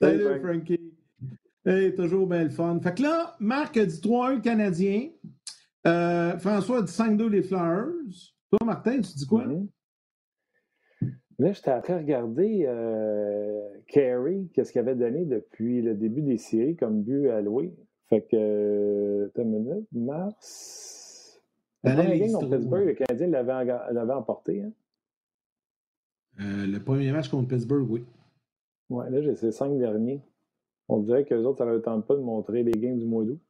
Salut, Frankie. Hey, toujours bien le fun. Fait que là, Marc a dit 3-1 Canadien. Euh, François a dit 5-2 les Flowers. Toi, Martin, tu dis quoi? Là, j'étais en train de regarder euh, Carey, qu'est-ce qu'il avait donné depuis le début des séries comme but alloué. Fait que, euh, une minute, mars. La game contre Pittsburgh, le Canadien l'avait emporté. Hein? Euh, le premier match contre Pittsburgh, oui. Ouais, là, j'ai ces cinq derniers. On dirait que les autres, ça ne leur tente pas de montrer les games du mois d'août.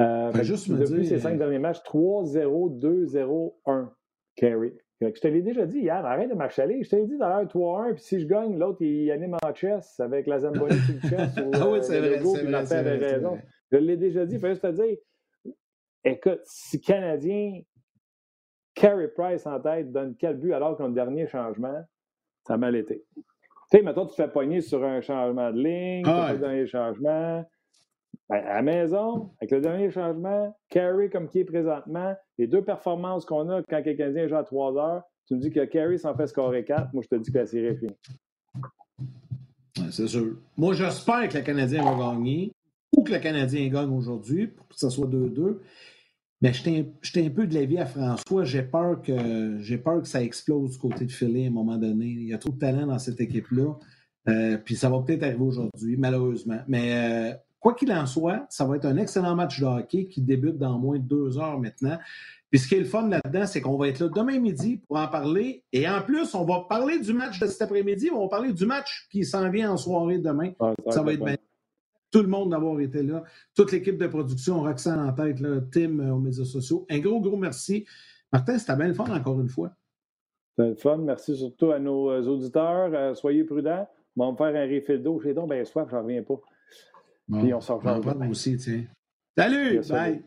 Euh, juste depuis ces cinq derniers matchs, 3-0, 2-0, 1. Carey. Je te l'ai déjà dit hier, arrête de m'achaler. Je t'ai dit d'ailleurs 3-1, puis si je gagne, l'autre, il anime en chess avec la Zamboni sur le chess. ah oui, c'est vrai, c'est vrai, c'est raison. Je l'ai déjà dit, il faut juste te dire, écoute, si Canadien, Carey Price en tête, donne quel but alors qu'un dernier changement, ça a mal été. Tu sais, maintenant, tu te fais pogner sur un changement de ligne, ah, le dernier changement. Ben, à la maison, avec le dernier changement, Carey comme qui est présentement, les deux performances qu'on a quand quelqu'un Canadien joue à 3 heures, tu me dis que Carey s'en fait scorer 4, moi je te dis que la série est finie. c'est sûr. Moi, j'espère que le Canadien va gagner ou que le Canadien gagne aujourd'hui pour que ce soit 2-2. Mais j'étais un peu de l'avis à François. J'ai peur, que, j'ai peur que ça explose du côté de Philly à un moment donné. Il y a trop de talent dans cette équipe-là. Euh, puis ça va peut-être arriver aujourd'hui, malheureusement. Mais euh, Quoi qu'il en soit, ça va être un excellent match de hockey qui débute dans moins de deux heures maintenant. Puis ce qui est le fun là-dedans, c'est qu'on va être là demain midi pour en parler. Et en plus, on va parler du match de cet après-midi, on va parler du match qui s'en vient en soirée demain. ça, va être bien. Tout le monde d'avoir été là. Toute l'équipe de production, Roxane en tête, là, Tim euh, aux médias sociaux. Un gros, gros merci. Martin, c'était bien le fun encore une fois. C'était le fun. Merci surtout à nos euh, auditeurs. Euh, soyez prudents. On va me faire un refill d'eau. J'ai donc bien soif, j'en reviens pas. Puis on s'en rejoint. aussi, tiens. Salut! Bye!